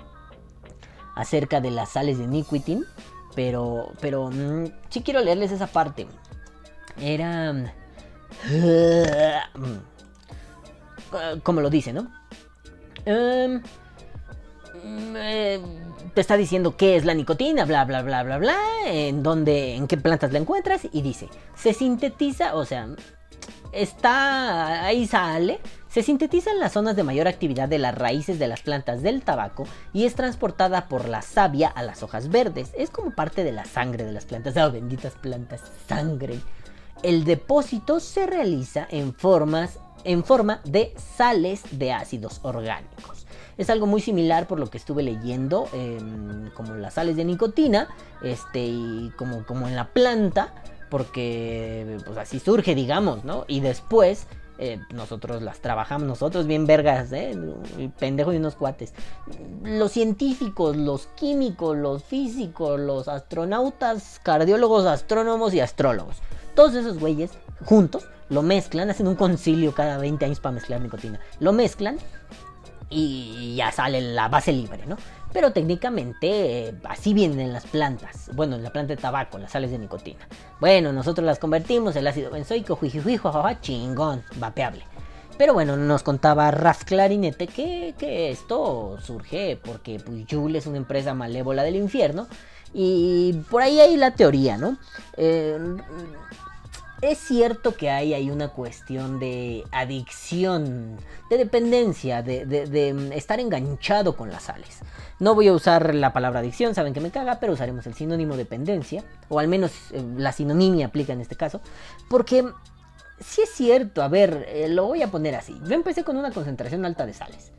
acerca de las sales de nicotin. Pero, pero mm, sí quiero leerles esa parte. Era... mm, Como lo dice, ¿no? Em, mm, eh, te está diciendo qué es la nicotina, bla, bla, bla, bla, bla, en dónde, en qué plantas la encuentras y dice, se sintetiza, o sea, está, ahí sale, se sintetiza en las zonas de mayor actividad de las raíces de las plantas del tabaco y es transportada por la savia a las hojas verdes. Es como parte de la sangre de las plantas. Oh, benditas plantas, sangre. El depósito se realiza en formas en forma de sales de ácidos orgánicos. Es algo muy similar por lo que estuve leyendo, em, como las sales de nicotina, este, y como, como en la planta, porque pues así surge, digamos, ¿no? Y después eh, nosotros las trabajamos, nosotros bien vergas, ¿eh? Pendejo y unos cuates. Los científicos, los químicos, los físicos, los astronautas, cardiólogos, astrónomos y astrólogos. Todos esos güeyes juntos lo mezclan, hacen un concilio cada 20 años para mezclar nicotina. Lo mezclan y ya sale la base libre, ¿no? Pero técnicamente eh, así vienen en las plantas. Bueno, en la planta de tabaco, las sales de nicotina. Bueno, nosotros las convertimos, el ácido benzoico, juijuy, jajaja, chingón, vapeable. Pero bueno, nos contaba Raf Clarinete que, que esto surge porque pues, es una empresa malévola del infierno. Y por ahí hay la teoría, ¿no? Eh, es cierto que hay, hay una cuestión de adicción, de dependencia, de, estar enganchado con las sales. No voy a usar la palabra adicción, saben que me caga, pero usaremos el sinónimo dependencia, o al menos eh, la sinonimia aplica en este caso, porque sí es cierto, a ver, eh, lo voy a poner así. Yo empecé con una concentración alta de sales.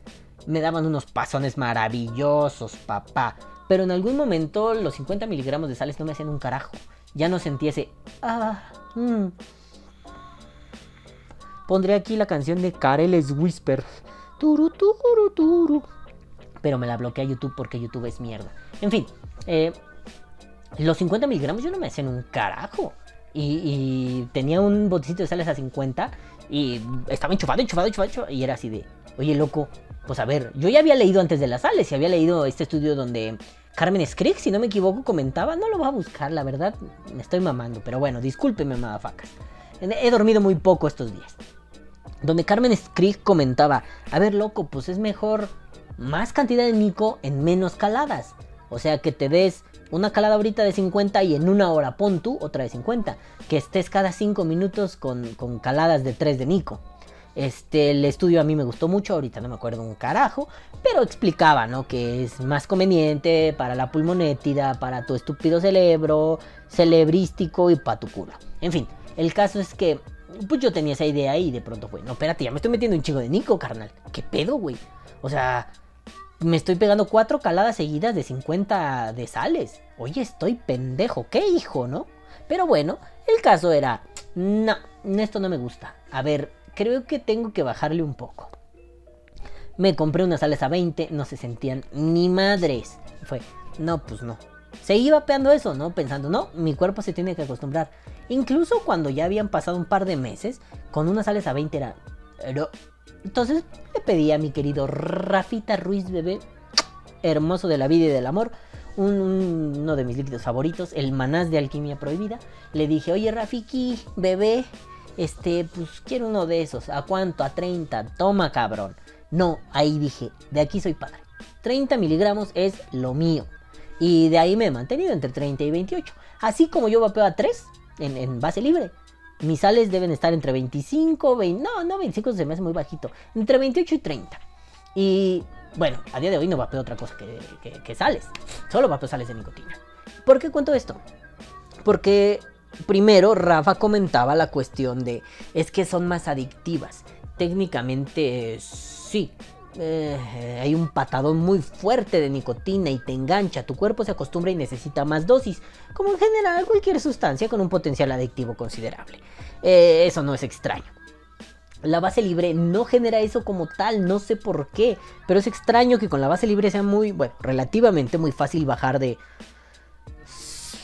Me daban unos pasones maravillosos, papá. Pero en algún momento los 50 miligramos de sales no me hacían un carajo. Ya no sentí ese... Ah, mm. Pondré aquí la canción de Careles Whisper. Turu, turu, turu. Pero me la bloquea YouTube porque YouTube es mierda. En fin, eh, los 50 miligramos yo no me hacían un carajo. Y, y tenía un botecito de sales a 50 y estaba enchufado, enchufado, enchufado, enchufado, Y era así de, oye loco, pues a ver, yo ya había leído antes de las sales y había leído este estudio donde Carmen Scrick, si no me equivoco, comentaba, no lo va a buscar, la verdad, me estoy mamando. Pero bueno, discúlpeme, madafacas. He dormido muy poco estos días. Donde Carmen Scrick comentaba, a ver loco, pues es mejor más cantidad de mico en menos caladas. O sea, que te des una calada ahorita de 50 y en una hora pon tú otra de 50. Que estés cada 5 minutos con, con caladas de 3 de mico. Este, el estudio a mí me gustó mucho, ahorita no me acuerdo un carajo, pero explicaba, ¿no? Que es más conveniente para la pulmonétida, para tu estúpido cerebro, celebrístico y para tu culo. En fin, el caso es que, pues yo tenía esa idea y de pronto fue, no, espérate, ya me estoy metiendo un chingo de Nico, carnal. ¿Qué pedo, güey? O sea, me estoy pegando cuatro caladas seguidas de 50 de sales. Oye, estoy pendejo, ¿qué hijo, no? Pero bueno, el caso era, no, esto no me gusta. A ver, creo que tengo que bajarle un poco. Me compré unas sales a 20, no se sentían ni madres. Fue, no, pues no. Seguí vapeando eso, ¿no? Pensando, no, mi cuerpo se tiene que acostumbrar. Incluso cuando ya habían pasado un par de meses, con unas sales a 20 era... "No". Entonces le pedí a mi querido Rafita Ruiz Bebé, hermoso de la vida y del amor, un- uno de mis líquidos favoritos, el manás de alquimia prohibida. Le dije, oye Rafiki, bebé, este, pues quiero uno de esos. ¿A cuánto? A 30. Toma, cabrón. No, ahí dije, de aquí soy padre. 30 miligramos es lo mío. Y de ahí me he mantenido entre 30 y 28. Así como yo vapeo a 3 en, en base libre. Mis sales deben estar entre 25, 20, no, no 25 se me hace muy bajito. Entre 28 y 30. Y bueno, a día de hoy no vapeo otra cosa que, que- que sales. Solo vapeo sales de nicotina. ¿Por qué cuento esto? Porque primero Rafa comentaba la cuestión de es que son más adictivas. Técnicamente sí. Eh, hay un patadón muy fuerte de nicotina y te engancha, tu cuerpo se acostumbra y necesita más dosis, como en general cualquier sustancia con un potencial adictivo considerable. Eh, eso no es extraño. La base libre no genera eso como tal, no sé por qué, pero es extraño que con la base libre sea muy, bueno, relativamente muy fácil bajar de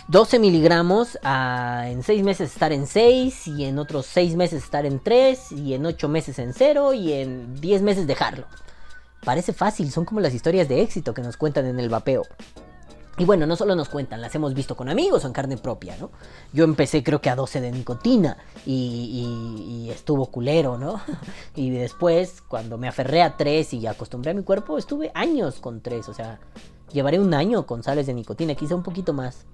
12 miligramos a en 6 meses estar en 6 y en otros 6 meses estar en 3 y en 8 meses en 0 y en 10 meses dejarlo. Parece fácil, son como las historias de éxito que nos cuentan en el vapeo. Y bueno, no solo nos cuentan, las hemos visto con amigos o en carne propia, ¿no? Yo empecé creo que a 12 de nicotina y, y- y estuvo culero, ¿no? Y después, cuando me aferré a 3 y acostumbré a mi cuerpo, estuve años con 3, o sea, llevaré un año con sales de nicotina, quizá un poquito más.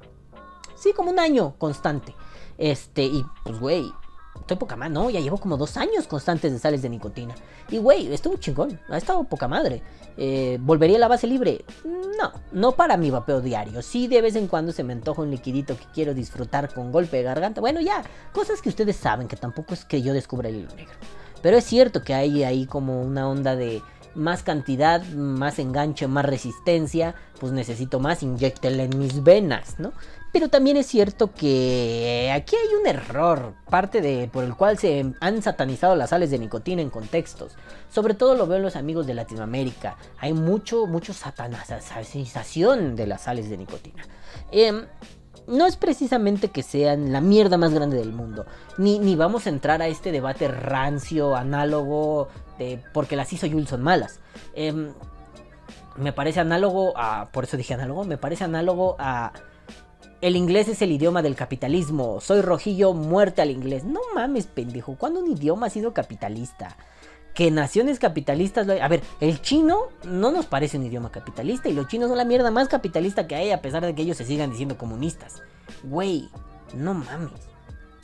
Sí, como un año constante. Este, y pues, güey, estoy poca madre, no, ya llevo como dos años constantes de sales de nicotina. Y, güey, estuvo chingón, ha estado poca madre. Eh, ¿Volvería a la base libre? No, no para mi vapeo diario. Sí, de vez en cuando se me antoja un liquidito que quiero disfrutar con golpe de garganta. Bueno, ya, cosas que ustedes saben, que tampoco es que yo descubra el hilo negro. Pero es cierto que hay ahí como una onda de más cantidad, más enganche, más resistencia, pues necesito más, inyectela en mis venas, ¿no? Pero también es cierto que aquí hay un error, parte de por el cual se han satanizado las sales de nicotina en contextos. Sobre todo lo veo en los amigos de Latinoamérica. Hay mucho, mucho satanización de las sales de nicotina. Em, no es precisamente que sean la mierda más grande del mundo. Ni, ni vamos a entrar a este debate rancio, análogo, de porque las hizo Jules son malas. Em, me parece análogo a. Por eso dije análogo. Me parece análogo a. El inglés es el idioma del capitalismo. Soy rojillo, muerte al inglés. No mames, pendejo. ¿Cuándo un idioma ha sido capitalista? Que naciones capitalistas lo hay. A ver, el chino no nos parece un idioma capitalista. Y los chinos son la mierda más capitalista que hay, a pesar de que ellos se sigan diciendo comunistas. Güey, no mames.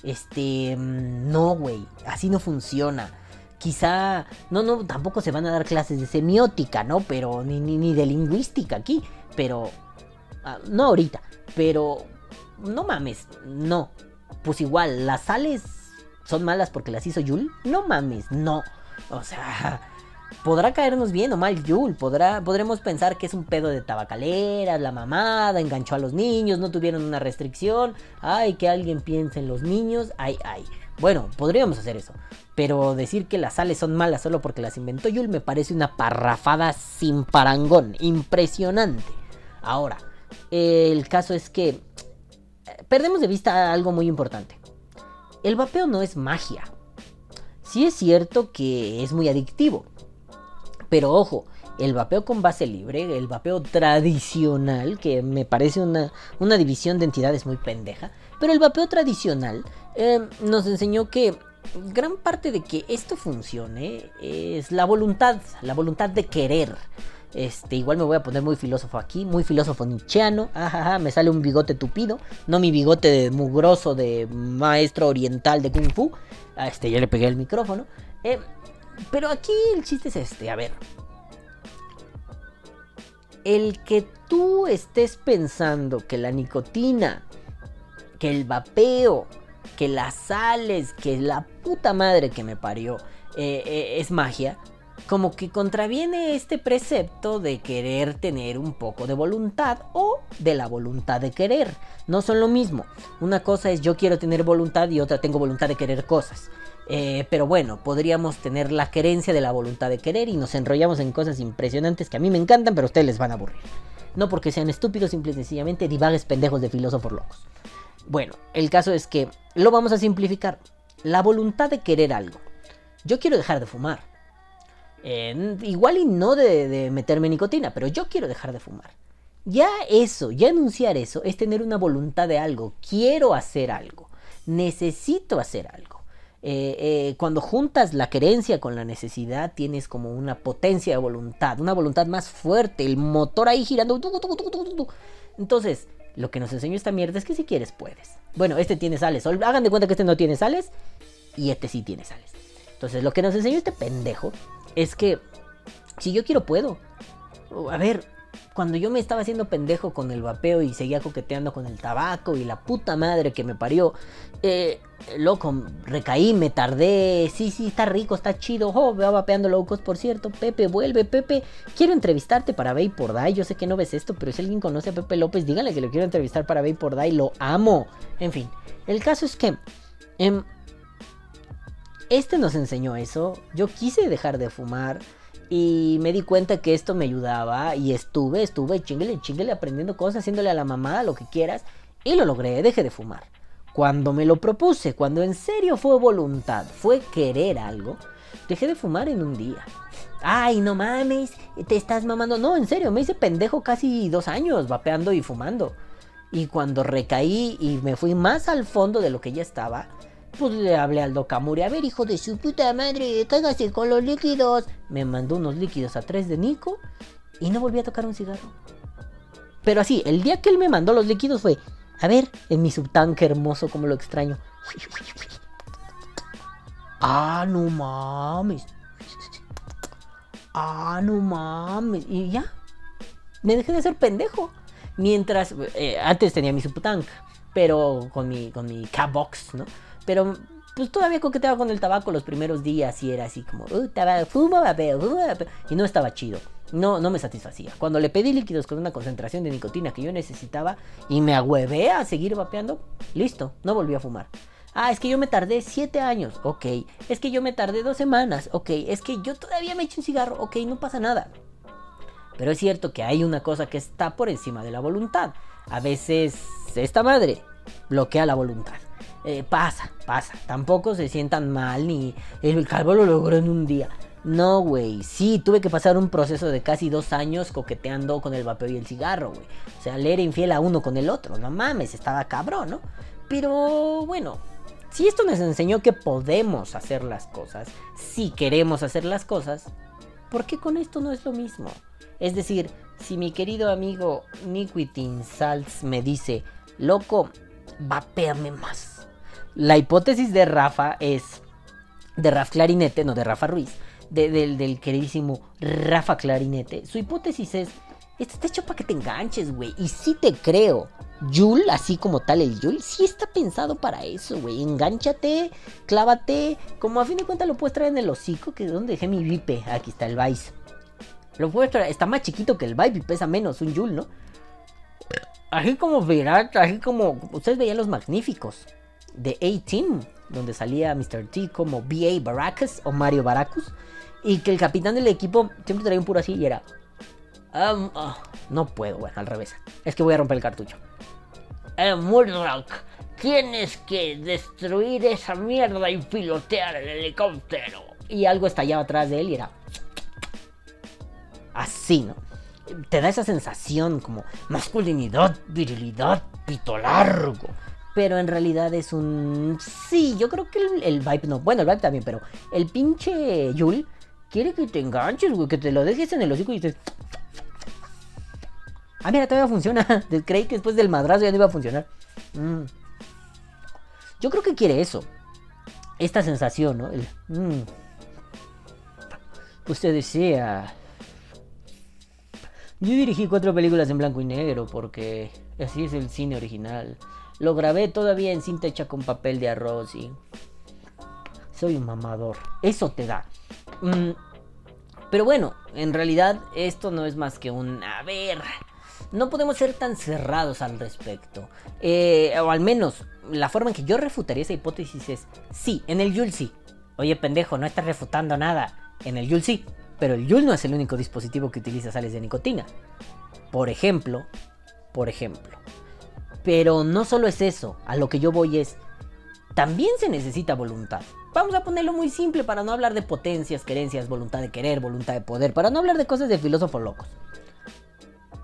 Este. mm, No, güey. Así no funciona. Quizá. No, no, tampoco se van a dar clases de semiótica, ¿no? Pero. Ni, ni, ni de lingüística aquí. Pero. ah, no ahorita. Pero. No mames. No. Pues igual, las sales son malas porque las hizo Yul. No mames, no. O sea. Podrá caernos bien o mal Yul, podrá, podremos pensar que es un pedo de tabacaleras, la mamada, enganchó a los niños, no tuvieron una restricción, ay, que alguien piense en los niños, ay, ay. Bueno, podríamos hacer eso, pero decir que las sales son malas solo porque las inventó Yul me parece una parrafada sin parangón, impresionante. Ahora, el caso es que perdemos de vista algo muy importante. El vapeo no es magia. Sí es cierto que es muy adictivo. Pero ojo, el vapeo con base libre, el vapeo tradicional, que me parece una, una división de entidades muy pendeja, pero el vapeo tradicional eh, nos enseñó que gran parte de que esto funcione es la voluntad, la voluntad de querer. Este, igual me voy a poner muy filósofo aquí, muy filósofo nietzscheano. Ajaja, me sale un bigote tupido, no mi bigote de mugroso de maestro oriental de kung fu. Ah, Este, ya le pegué el micrófono. Eh, Pero aquí el chiste es este, a ver. El que tú estés pensando que la nicotina, que el vapeo, que las sales, que la puta madre que me parió eh, eh, es magia, como que contraviene este precepto de querer tener un poco de voluntad o de la voluntad de querer. No son lo mismo. Una cosa es yo quiero tener voluntad y otra tengo voluntad de querer cosas. Eh, pero bueno, podríamos tener la querencia de la voluntad de querer y nos enrollamos en cosas impresionantes que a mí me encantan, pero a ustedes les van a aburrir. No porque sean estúpidos, simple y sencillamente divagues pendejos de filósofos locos. Bueno, el caso es que lo vamos a simplificar. La voluntad de querer algo. Yo quiero dejar de fumar. Igual y no de, de meterme nicotina, pero yo quiero dejar de fumar. Ya eso, ya anunciar eso, es tener una voluntad de algo. Quiero hacer algo. Necesito hacer algo. Eh, eh, cuando juntas la querencia con la necesidad, tienes como una potencia de voluntad, una voluntad más fuerte, el motor ahí girando. Entonces, lo que nos enseñó esta mierda es que si quieres puedes. Bueno, este tiene sales. Hagan de cuenta que este no tiene sales y este sí tiene sales. Entonces, lo que nos enseñó este pendejo es que si yo quiero puedo. A ver, cuando yo me estaba haciendo pendejo con el vapeo y seguía coqueteando con el tabaco y la puta madre que me parió, eh, loco, recaí, me tardé, sí, sí, está rico, está chido, oh, veo vapeando locos, por cierto, Pepe, vuelve, Pepe, quiero entrevistarte para Vapor Die, yo sé que no ves esto, pero si alguien conoce a Pepe López, díganle que lo quiero entrevistar para Vapor Die, lo amo, en fin, el caso es que... em, este nos enseñó eso. Yo quise dejar de fumar y me di cuenta que esto me ayudaba y estuve, estuve chinguele, chinguele aprendiendo cosas, haciéndole a la mamá lo que quieras y lo logré, dejé de fumar. Cuando me lo propuse, cuando en serio fue voluntad, fue querer algo, dejé de fumar en un día. Ay, no mames, te estás mamando. No, en serio, me hice pendejo casi dos años vapeando y fumando. Y cuando recaí y me fui más al fondo de lo que ya estaba, pues le hablé al Dokamuri. A ver, hijo de su puta madre, cáigase con los líquidos. Me mandó unos líquidos a tres de Nico y no volví a tocar un cigarro. Pero así, el día que él me mandó los líquidos fue, a ver, en mi subtanque hermoso, como lo extraño. Ah, no mames. Ah, no mames. Y ya. Me dejé de ser pendejo. Mientras, eh, antes tenía mi subtank, pero con mi, con mi K-Box, ¿no? Pero pues todavía coqueteaba con el tabaco los primeros días y era así como, uh, tabaco, fumo, vapeo, fumo, vapeo", Y no estaba chido. No, no me satisfacía. Cuando le pedí líquidos con una concentración de nicotina que yo necesitaba y me agüevé a seguir vapeando, listo, no volví a fumar. Ah, es que yo me tardé 7 años, ok. Es que yo me tardé 2 semanas, ok. Es que yo todavía me eché un cigarro, ok, no pasa nada. Pero es cierto que hay una cosa que está por encima de la voluntad. A veces esta madre bloquea la voluntad. Eh, pasa, pasa. Tampoco se sientan mal ni el calvo lo logró en un día. No, güey. Sí, tuve que pasar un proceso de casi dos años coqueteando con el vapeo y el cigarro, güey. O sea, le era infiel a uno con el otro. No mames, estaba cabrón, ¿no? Pero bueno, si esto nos enseñó que podemos hacer las cosas, si queremos hacer las cosas, ¿por qué con esto no es lo mismo? Es decir, si mi querido amigo Niquitin Salts me dice, loco, vapéame más. La hipótesis de Rafa es, de Rafa Clarinete, no de Rafa Ruiz, de- del, queridísimo Rafa Clarinete. Su hipótesis es, esto está hecho para que te enganches, güey. Y sí te creo. Yul, así como tal el Yul, sí está pensado para eso, güey. Engánchate, clávate. Como a fin de cuentas lo puedes traer en el hocico, que es donde dejé mi vipe. Aquí está el Vice. Lo puedes traer, está más chiquito que el Vibe y pesa menos, un Yul, ¿no? Así como verás, así como ustedes veían los magníficos de A-Team, donde salía Mr. T como B.A. Baracus o Mario Baracus, y que el capitán del equipo siempre traía un puro así y era. "Um, ah, no puedo, bueno, al revés. Es que voy a romper el cartucho. Eh, tienes que destruir esa mierda y pilotear el helicóptero. Y algo estallaba atrás de él y era. Así, ¿no? Te da esa sensación como masculinidad, virilidad, pito largo. Pero en realidad es un. Sí, yo creo que el, el vibe no. Bueno, el vibe también, pero el pinche Yul quiere que te enganches, güey. Que te lo dejes en el hocico y te. Ah, mira, todavía funciona. Creí que después del madrazo ya no iba a funcionar. Mm. Yo creo que quiere eso. Esta sensación, ¿no? El, mm. Usted decía... Yo dirigí cuatro películas en blanco y negro porque así es el cine original. Lo grabé todavía en cinta hecha con papel de arroz y... Soy un mamador. Eso te da. Mm, pero bueno, en realidad esto no es más que un... A ver, no podemos ser tan cerrados al respecto. Eh, o al menos, la forma en que yo refutaría esa hipótesis es... Sí, en el Yule sí. Oye, pendejo, no estás refutando nada. En el Yule sí. Pero el Yule no es el único dispositivo que utiliza sales de nicotina. Por ejemplo, por ejemplo. Pero no solo es eso, a lo que yo voy es, también se necesita voluntad. Vamos a ponerlo muy simple para no hablar de potencias, querencias, voluntad de querer, voluntad de poder, para no hablar de cosas de filósofos locos.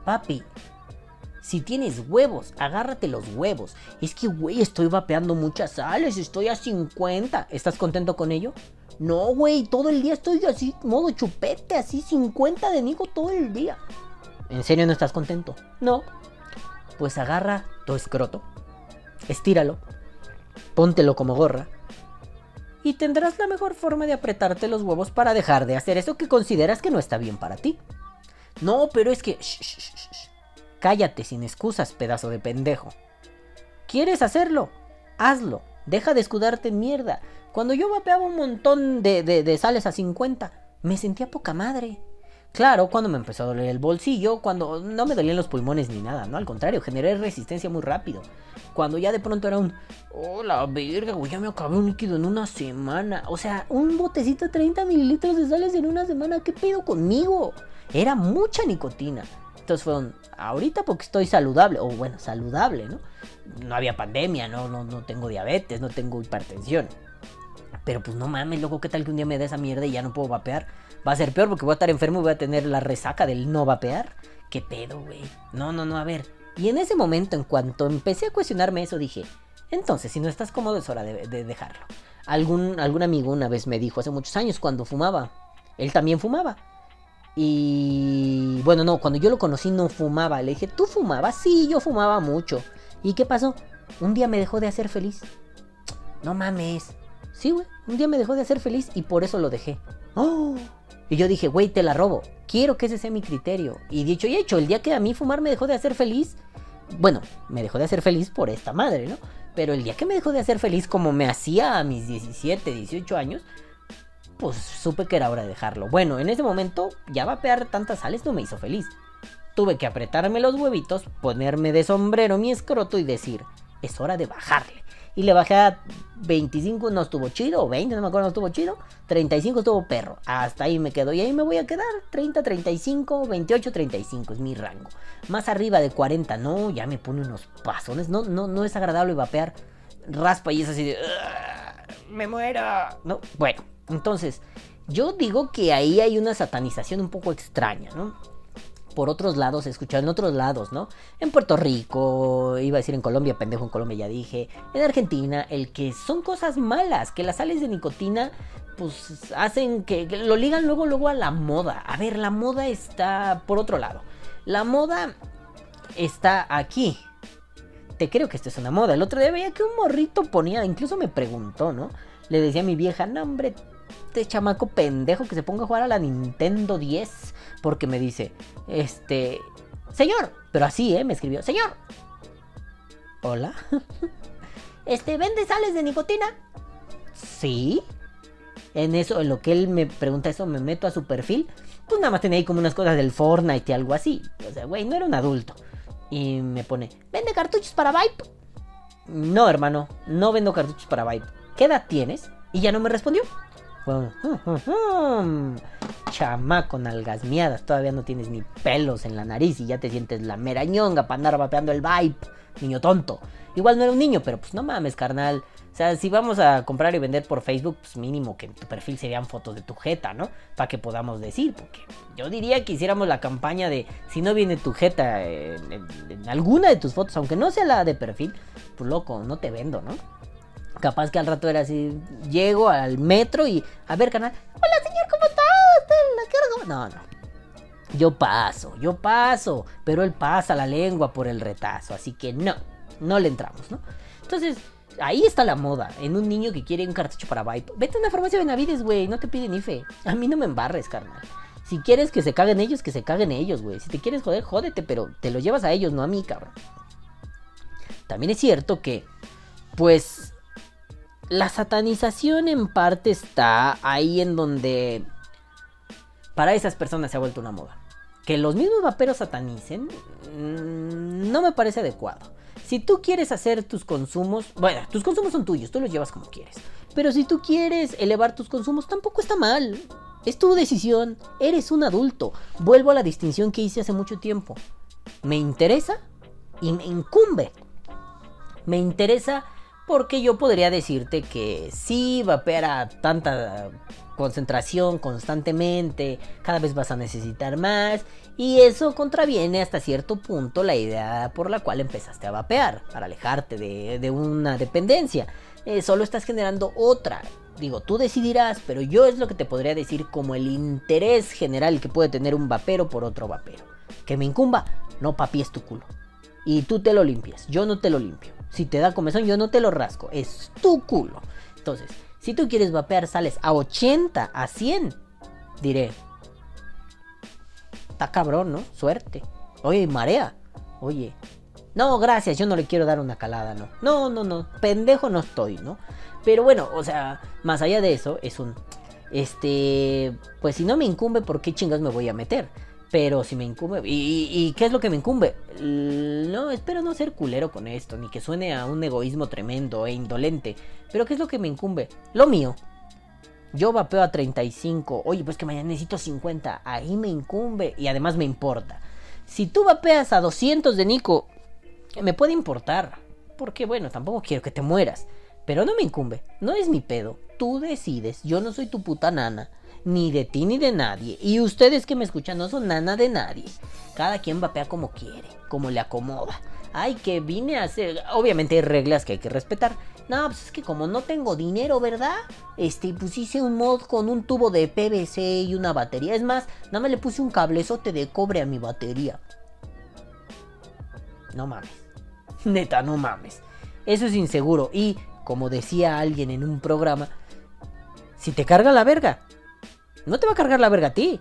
Papi, si tienes huevos, agárrate los huevos. Es que, güey, estoy vapeando muchas sales, estoy a 50. ¿Estás contento con ello? No, güey, todo el día estoy así, modo chupete, así 50 de Nico todo el día. ¿En serio no estás contento? No. Pues agarra tu escroto, estíralo, póntelo como gorra y tendrás la mejor forma de apretarte los huevos para dejar de hacer eso que consideras que no está bien para ti. No, pero es que... Shh, shh, shh. Cállate sin excusas, pedazo de pendejo. ¿Quieres hacerlo? Hazlo. Deja de escudarte en mierda. Cuando yo vapeaba un montón de, de, de sales a 50, me sentía poca madre. Claro, cuando me empezó a doler el bolsillo, cuando no me dolían los pulmones ni nada, ¿no? Al contrario, generé resistencia muy rápido. Cuando ya de pronto era un, oh la verga, güey, ya me acabé un líquido en una semana. O sea, un botecito de 30 mililitros de sales en una semana, ¿qué pido conmigo? Era mucha nicotina. Entonces fueron, ahorita porque estoy saludable, o bueno, saludable, ¿no? No había pandemia, no, no, no tengo diabetes, no tengo hipertensión. Pero pues no mames, loco, ¿qué tal que un día me dé esa mierda y ya no puedo vapear? Va a ser peor porque voy a estar enfermo y voy a tener la resaca del no vapear. ¿Qué pedo, güey? No, no, no, a ver. Y en ese momento, en cuanto empecé a cuestionarme eso, dije, entonces, si no estás cómodo, es hora de, de dejarlo. Algún, algún amigo una vez me dijo, hace muchos años, cuando fumaba, él también fumaba. Y bueno, no, cuando yo lo conocí no fumaba. Le dije, ¿tú fumabas? Sí, yo fumaba mucho. ¿Y qué pasó? Un día me dejó de hacer feliz. No mames. Sí, güey. Un día me dejó de hacer feliz y por eso lo dejé. ¡Oh! Y yo dije, güey, te la robo. Quiero que ese sea mi criterio. Y dicho y hecho, el día que a mí fumar me dejó de hacer feliz, bueno, me dejó de hacer feliz por esta madre, ¿no? Pero el día que me dejó de hacer feliz como me hacía a mis 17, 18 años, pues supe que era hora de dejarlo. Bueno, en ese momento ya vapear tantas sales no me hizo feliz. Tuve que apretarme los huevitos, ponerme de sombrero mi escroto y decir, es hora de bajarle. Y le bajé a 25, no estuvo chido, o 20, no me acuerdo, no estuvo chido. 35 estuvo perro. Hasta ahí me quedo. Y ahí me voy a quedar. 30, 35, 28, 35 es mi rango. Más arriba de 40, no, ya me pone unos pasones. No, no, no es agradable vapear. Raspa y es así de. "Ugh, Me muero. No, bueno, entonces, yo digo que ahí hay una satanización un poco extraña, ¿no? Por otros lados, he escuchado en otros lados, ¿no? En Puerto Rico, iba a decir en Colombia, pendejo en Colombia ya dije, en Argentina, el que son cosas malas, que las sales de nicotina pues hacen que, lo ligan luego luego a la moda. A ver, la moda está por otro lado. La moda está aquí. Te creo que esto es una moda. El otro día veía que un morrito ponía, incluso me preguntó, ¿no? Le decía a mi vieja, no hombre, este chamaco pendejo que se ponga a jugar a la Nintendo 10 porque me dice, este, señor, pero así, ¿eh? Me escribió, señor. Hola. este, ¿vende sales de nicotina? Sí. En eso, en lo que él me pregunta eso, me meto a su perfil. Pues nada más tenía ahí como unas cosas del Fortnite y algo así. O sea, güey, no era un adulto. Y me pone, ¿vende cartuchos para Vibe? No, hermano, no vendo cartuchos para Vibe. ¿Qué edad tienes? Y ya no me respondió. Un, "Hmm, hmm, hmm". Chamaco todavía no tienes ni pelos en la nariz y ya te sientes la merañonga para andar vapeando el vibe, niño tonto. Igual no era un niño, pero pues no mames, carnal. O sea, si vamos a comprar y vender por Facebook, pues mínimo que en tu perfil se fotos de tu jeta, ¿no? Para que podamos decir, porque yo diría que hiciéramos la campaña de si no viene tu jeta en alguna de tus fotos, aunque no sea la de perfil, pues loco, no te vendo, ¿no? Capaz que al rato era así, llego al metro y, a ver, canal, hola señor, ¿cómo está? ¿Está en la carga?" No, no. Yo paso, yo paso, pero él pasa la lengua por el retazo, así que no, no le entramos, ¿no? Entonces, Ahí está la moda. En un niño que quiere un cartucho para Vibe. Vete a una farmacia de Benavides, güey. No te piden IFE. A mí no me embarres, carnal. Si quieres que se caguen ellos, que se caguen ellos, güey. Si te quieres joder, jódete, pero te lo llevas a ellos, no a mí, cabrón. También es cierto que, pues, la satanización en parte está ahí en donde para esas personas se ha vuelto una moda. Que los mismos vaperos satanicen mm, no me parece adecuado. Si tú quieres hacer tus consumos, bueno, tus consumos son tuyos, tú los llevas como quieres. Pero si tú quieres elevar tus consumos, tampoco está mal. Es tu decisión, eres un adulto. Vuelvo a la distinción que hice hace mucho tiempo. Me interesa y me incumbe. Me interesa porque yo podría decirte que si vapear a tanta concentración constantemente, cada vez vas a necesitar más y eso contraviene hasta cierto punto la idea por la cual empezaste a vapear, para alejarte de, de una dependencia. Eh, solo estás generando otra. Digo, tú decidirás, pero yo es lo que te podría decir como el interés general que puede tener un vapero por otro vapero. Que me incumba, no papies tu culo. Y tú te lo limpias, yo no te lo limpio. Si te da comezón, yo no te lo rasco, es tu culo. Entonces, si tú quieres vapear, sales a 80, a 100. Diré, está cabrón, ¿no? Suerte. Oye, marea. Oye, no, gracias, yo no le quiero dar una calada, ¿no? No, no, no, pendejo no estoy, ¿no? Pero bueno, o sea, más allá de eso, es un... Este... Pues si no me incumbe, ¿por qué chingas me voy a meter? Pero si me incumbe... ¿Y, qué es lo que me incumbe? No, espero no ser culero con esto, ni que suene a un egoísmo tremendo e indolente. Pero ¿qué es lo que me incumbe? Lo mío. Yo vapeo a 35. Oye, pues que mañana necesito 50. Ahí me incumbe. Y además me importa. Si tú vapeas a 200 de Nico, me puede importar. Porque bueno, tampoco quiero que te mueras. Pero no me incumbe. No es mi pedo. Tú decides. Yo no soy tu puta nana. Ni de ti ni de nadie. Y ustedes que me escuchan no son nana de nadie. Cada quien vapea como quiere. Como le acomoda. Ay, que vine a hacer. Obviamente hay reglas que hay que respetar. No, pues es que como no tengo dinero, ¿verdad? Este, pues hice un mod con un tubo de PVC y una batería. Es más, nada más le puse un cablezote de cobre a mi batería. No mames. Neta, no mames. Eso es inseguro. Y, como decía alguien en un programa, si te carga la verga, no te va a cargar la verga a ti.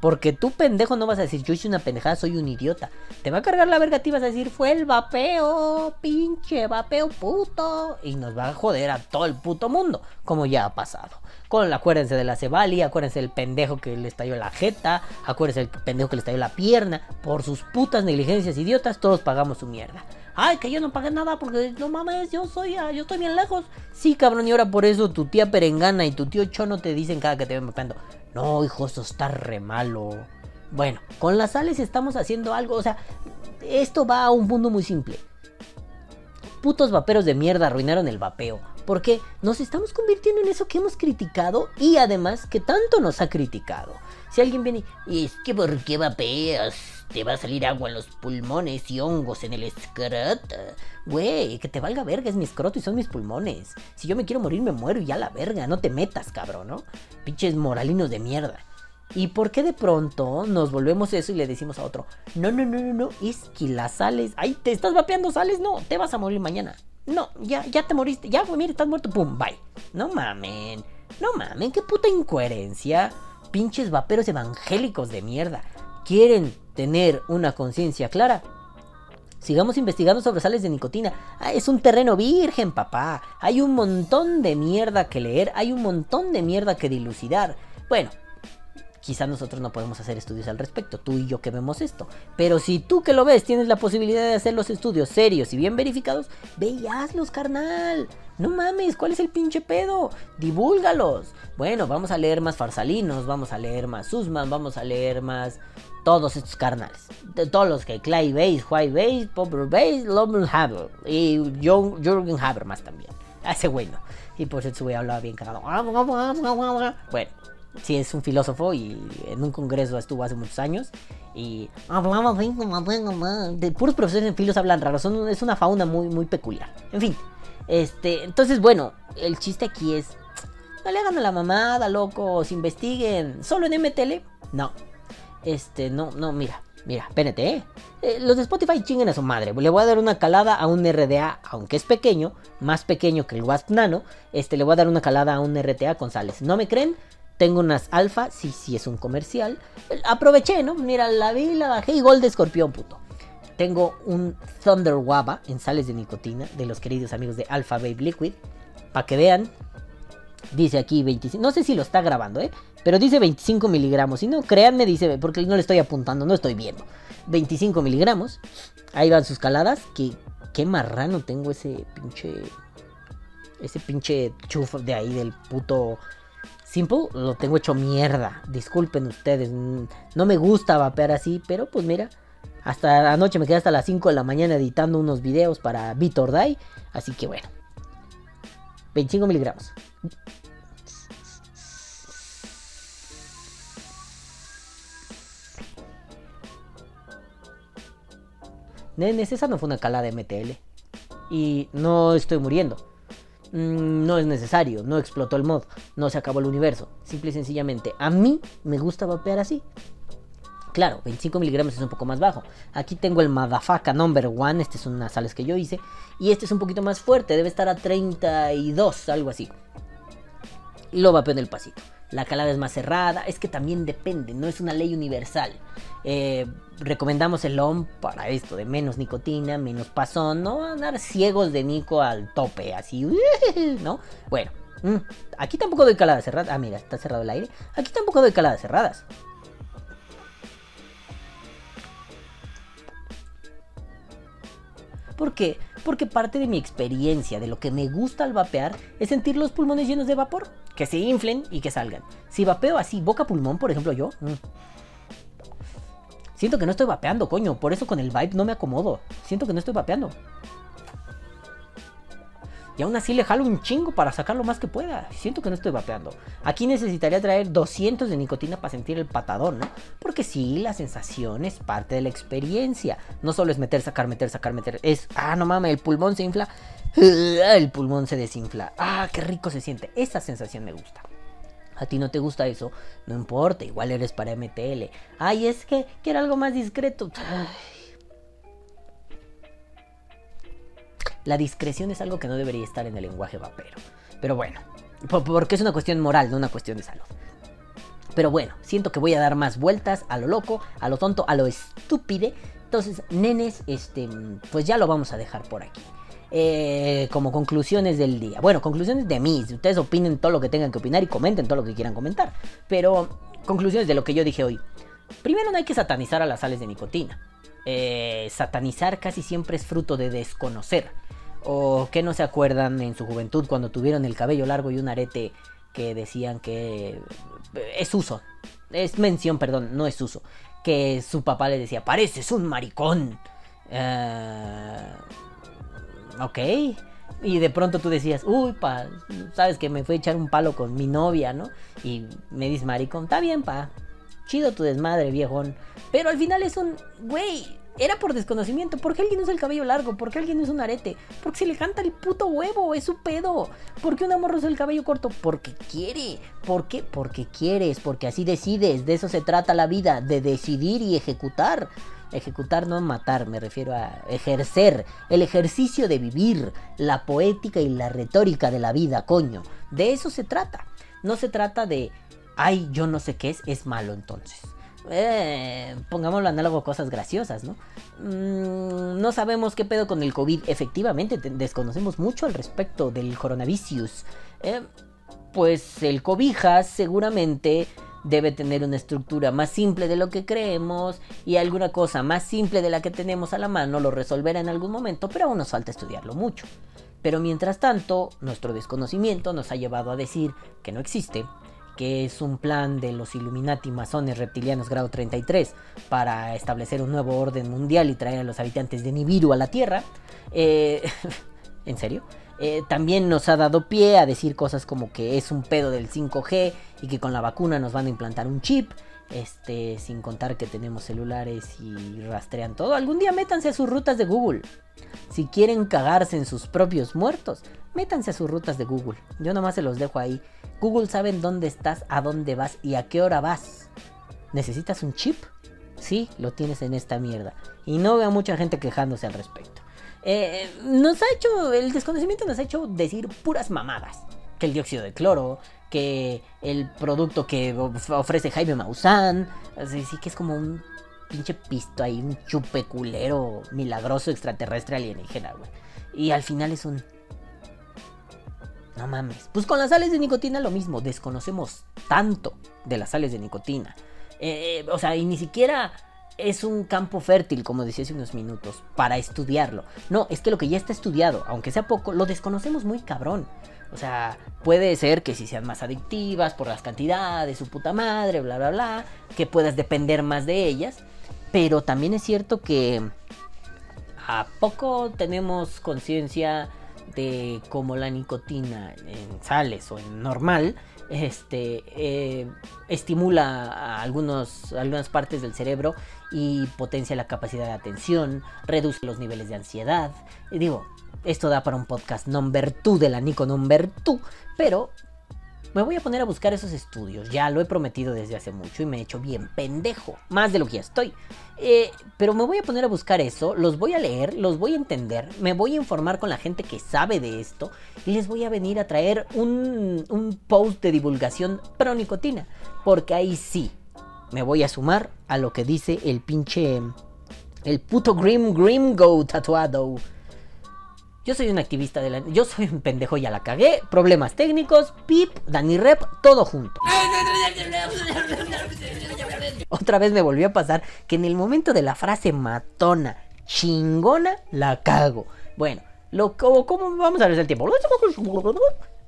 Porque tú, pendejo, no vas a decir, yo hice una pendejada, soy un idiota. Te va a cargar la verga a ti, vas a decir, fue el vapeo, pinche vapeo puto. Y nos va a joder a todo el puto mundo, como ya ha pasado. Con, acuérdense de la Cebali, acuérdense del pendejo que le estalló la jeta, acuérdense del pendejo que le estalló la pierna. Por sus putas negligencias idiotas, todos pagamos su mierda. Ay, que yo no pagué nada porque no mames, yo soy, ah, yo estoy bien lejos. Sí, cabrón, y ahora por eso tu tía Perengana y tu tío Chono te dicen cada que te ven vapeando. No, hijo, eso está re malo. Bueno, con las sales estamos haciendo algo, o sea, esto va a un punto muy simple. Putos vaperos de mierda arruinaron el vapeo. Porque nos estamos convirtiendo en eso que hemos criticado y además que tanto nos ha criticado. Si alguien viene es que ¿por qué vapeas? Te va a salir agua en los pulmones y hongos en el escroto. Güey, que te valga verga, es mi escroto y son mis pulmones. Si yo me quiero morir, me muero y ya la verga. No te metas, cabrón, ¿no? Pinches moralinos de mierda. ¿Y por qué de pronto nos volvemos eso y le decimos a otro? No, no, no, no, no, es que las sales. Ay, te estás vapeando sales, no, te vas a morir mañana. No, ya, ya te moriste, ya, güey, mira, estás muerto, pum, bye. No mamen, no mamen, qué puta incoherencia. Pinches vaperos evangélicos de mierda. ¿Quieren tener una conciencia clara? Sigamos investigando sobre sales de nicotina. Ah, es un terreno virgen, papá. Hay un montón de mierda que leer, hay un montón de mierda que dilucidar. Bueno, quizá nosotros no podemos hacer estudios al respecto, tú y yo que vemos esto. Pero si tú que lo ves tienes la posibilidad de hacer los estudios serios y bien verificados, ve y hazlos, carnal. No mames, ¿cuál es el pinche pedo? Divúlgalos. Bueno, vamos a leer más farsalinos, vamos a leer más Susman, vamos a leer más todos estos carnales. De todos los que Clay Base, White Base, Popper Base, Logan Haber y Jürgen Jürgen Habermas también. A ese güey no. Y por eso güey hablaba bien cagado. Bueno, sí es un filósofo y en un congreso estuvo hace muchos años y hablaba de puros profesores en filos hablan raro, son, es una fauna muy muy peculiar. En fin, este, entonces bueno, el chiste aquí es no le hagan a la mamada, locos, investiguen, solo en MTL. No. Este, no, no, mira. Mira, espérate, ¿eh? Eh, Los de Spotify chinguen a su madre. Le voy a dar una calada a un RDA, aunque es pequeño, más pequeño que el Wasp Nano. Este, le voy a dar una calada a un RTA con sales. ¿No me creen? Tengo unas alfa, sí, sí es un comercial. Aproveché, ¿no? Mira, la vi, la bajé y gol escorpión, puto. Tengo un Thunder Waba en sales de nicotina de los queridos amigos de Alpha Babe Liquid. Para que vean, dice aquí 25. No sé si lo está grabando, ¿eh? Pero dice 25 miligramos. Si no, créanme, dice, porque no le estoy apuntando, no estoy viendo. 25 miligramos. Ahí van sus caladas. Que, qué marrano tengo ese pinche. Ese pinche chufo de ahí del puto. Simple, lo tengo hecho mierda. Disculpen ustedes. No me gusta vapear así, pero pues mira. Hasta anoche me quedé hasta las 5 de la mañana editando unos videos para Vitor Dai. Así que bueno. 25 miligramos. Nenes, esa no fue una calada de MTL. Y no estoy muriendo. Mm, no es necesario, no explotó el mod, no se acabó el universo. Simple y sencillamente, a mí me gusta vapear así. Claro, 25 miligramos es un poco más bajo. Aquí tengo el Madafaka Number One, este son unas sales que yo hice. Y este es un poquito más fuerte, debe estar a 32, algo así. Lo vapeo en el pasito. La calada es más cerrada, es que también depende, no es una ley universal. Eh, recomendamos el OM para esto, de menos nicotina, menos pasón, no andar ciegos de Nico al tope, así, ¿no? Bueno, mm, aquí tampoco doy caladas cerradas. Ah, mira, está cerrado el aire. Aquí tampoco doy caladas cerradas. ¿Por qué? Porque parte de mi experiencia, de lo que me gusta al vapear, es sentir los pulmones llenos de vapor, que se inflen y que salgan. Si vapeo así, boca pulmón, por ejemplo, yo, mm, siento que no estoy vapeando, coño. Por eso con el vibe no me acomodo. Siento que no estoy vapeando. Y aún así le jalo un chingo para sacar lo más que pueda. Siento que no estoy vapeando. Aquí necesitaría traer 200 de nicotina para sentir el patadón, ¿no? Porque sí, la sensación es parte de la experiencia. No solo es meter, sacar, meter, sacar, meter. Es, ah, no mames, el pulmón se infla. El pulmón se desinfla. Ah, qué rico se siente. Esa sensación me gusta. A ti no te gusta eso, no importa, igual eres para MTL. Ay, es que quiero algo más discreto. Ay. La discreción es algo que no debería estar en el lenguaje vapero. Pero bueno, po- porque es una cuestión moral, no una cuestión de salud. Pero bueno, siento que voy a dar más vueltas a lo loco, a lo tonto, a lo estúpide. Entonces, nenes, este, pues ya lo vamos a dejar por aquí. Eh, como conclusiones del día. Bueno, conclusiones de mí. Ustedes opinen todo lo que tengan que opinar y comenten todo lo que quieran comentar. Pero conclusiones de lo que yo dije hoy. Primero no hay que satanizar a las sales de nicotina. Eh, satanizar casi siempre es fruto de desconocer. O que no se acuerdan en su juventud cuando tuvieron el cabello largo y un arete que decían que es uso. Es mención, perdón, no es uso. Que su papá le decía, pareces un maricón. Eh, ok. Y de pronto tú decías, uy, pa, sabes que me fue a echar un palo con mi novia, ¿no? Y me dices maricón, está bien, pa. Chido tu desmadre, viejón. Pero al final es un, güey, era por desconocimiento. ¿Por qué alguien usa el cabello largo? ¿Por qué alguien usa un arete? Porque se le canta el puto huevo, es su pedo. ¿Por qué una morra usa el cabello corto? Porque quiere. ¿Por qué? Porque quieres, porque así decides. De eso se trata la vida, de decidir y ejecutar. Ejecutar no matar, me refiero a ejercer, el ejercicio de vivir, la poética y la retórica de la vida, coño. De eso se trata. No se trata de, ay, yo no sé qué es, es malo entonces. Eh, pongámoslo análogo cosas graciosas, ¿no? Mm, no sabemos qué pedo con el COVID. Efectivamente, te- desconocemos mucho al respecto del coronavirus. Eh, pues el cobijas seguramente debe tener una estructura más simple de lo que creemos y alguna cosa más simple de la que tenemos a la mano lo resolverá en algún momento, pero aún nos falta estudiarlo mucho. Pero mientras tanto, nuestro desconocimiento nos ha llevado a decir que no existe, que es un plan de los Illuminati masones reptilianos grado 33 para establecer un nuevo orden mundial y traer a los habitantes de Nibiru a la Tierra. Eh, ¿En serio? Eh, también nos ha dado pie a decir cosas como que es un pedo del 5G y que con la vacuna nos van a implantar un chip. Este, sin contar que tenemos celulares y rastrean todo. Algún día métanse a sus rutas de Google. Si quieren cagarse en sus propios muertos, métanse a sus rutas de Google. Yo nomás se los dejo ahí. Google sabe en dónde estás, a dónde vas y a qué hora vas. ¿Necesitas un chip? sí, lo tienes en esta mierda. Y no veo a mucha gente quejándose al respecto. Eh, nos ha hecho, el desconocimiento nos ha hecho decir puras mamadas. Que el dióxido de cloro, que el producto que of- ofrece Jaime Maussan, así sí que es como un pinche pisto ahí, un chupe culero milagroso extraterrestre alienígena, güey. Y al final es un... No mames. Pues con las sales de nicotina lo mismo, desconocemos tanto de las sales de nicotina. Eh, o sea, y ni siquiera es un campo fértil, como decía hace unos minutos, para estudiarlo. No, es que lo que ya está estudiado, aunque sea poco, lo desconocemos muy cabrón. O sea, puede ser que si sean más adictivas por las cantidades, su puta madre, bla, bla, bla, que puedas depender más de ellas. Pero también es cierto que a poco tenemos conciencia de cómo la nicotina en sales o en normal este eh, estimula a algunos, algunas partes del cerebro y potencia la capacidad de atención, reduce los niveles de ansiedad. Y digo, esto da para un podcast number 2 de la Nico number 2, pero me voy a poner a buscar esos estudios. Ya lo he prometido desde hace mucho y me he hecho bien pendejo. Más de lo que ya estoy. Eh, pero me voy a poner a buscar eso. Los voy a leer, los voy a entender. Me voy a informar con la gente que sabe de esto. Y les voy a venir a traer un, un post de divulgación pro nicotina. Porque ahí sí. Me voy a sumar a lo que dice el pinche. El puto Grim Grimgo tatuado. Yo soy un activista de la... Yo soy un pendejo, ya la cagué. Problemas técnicos, pip, Dani Rep, todo junto. Otra vez me volvió a pasar que en el momento de la frase matona, chingona, la cago. Bueno, lo, como- vamos a ver el tiempo.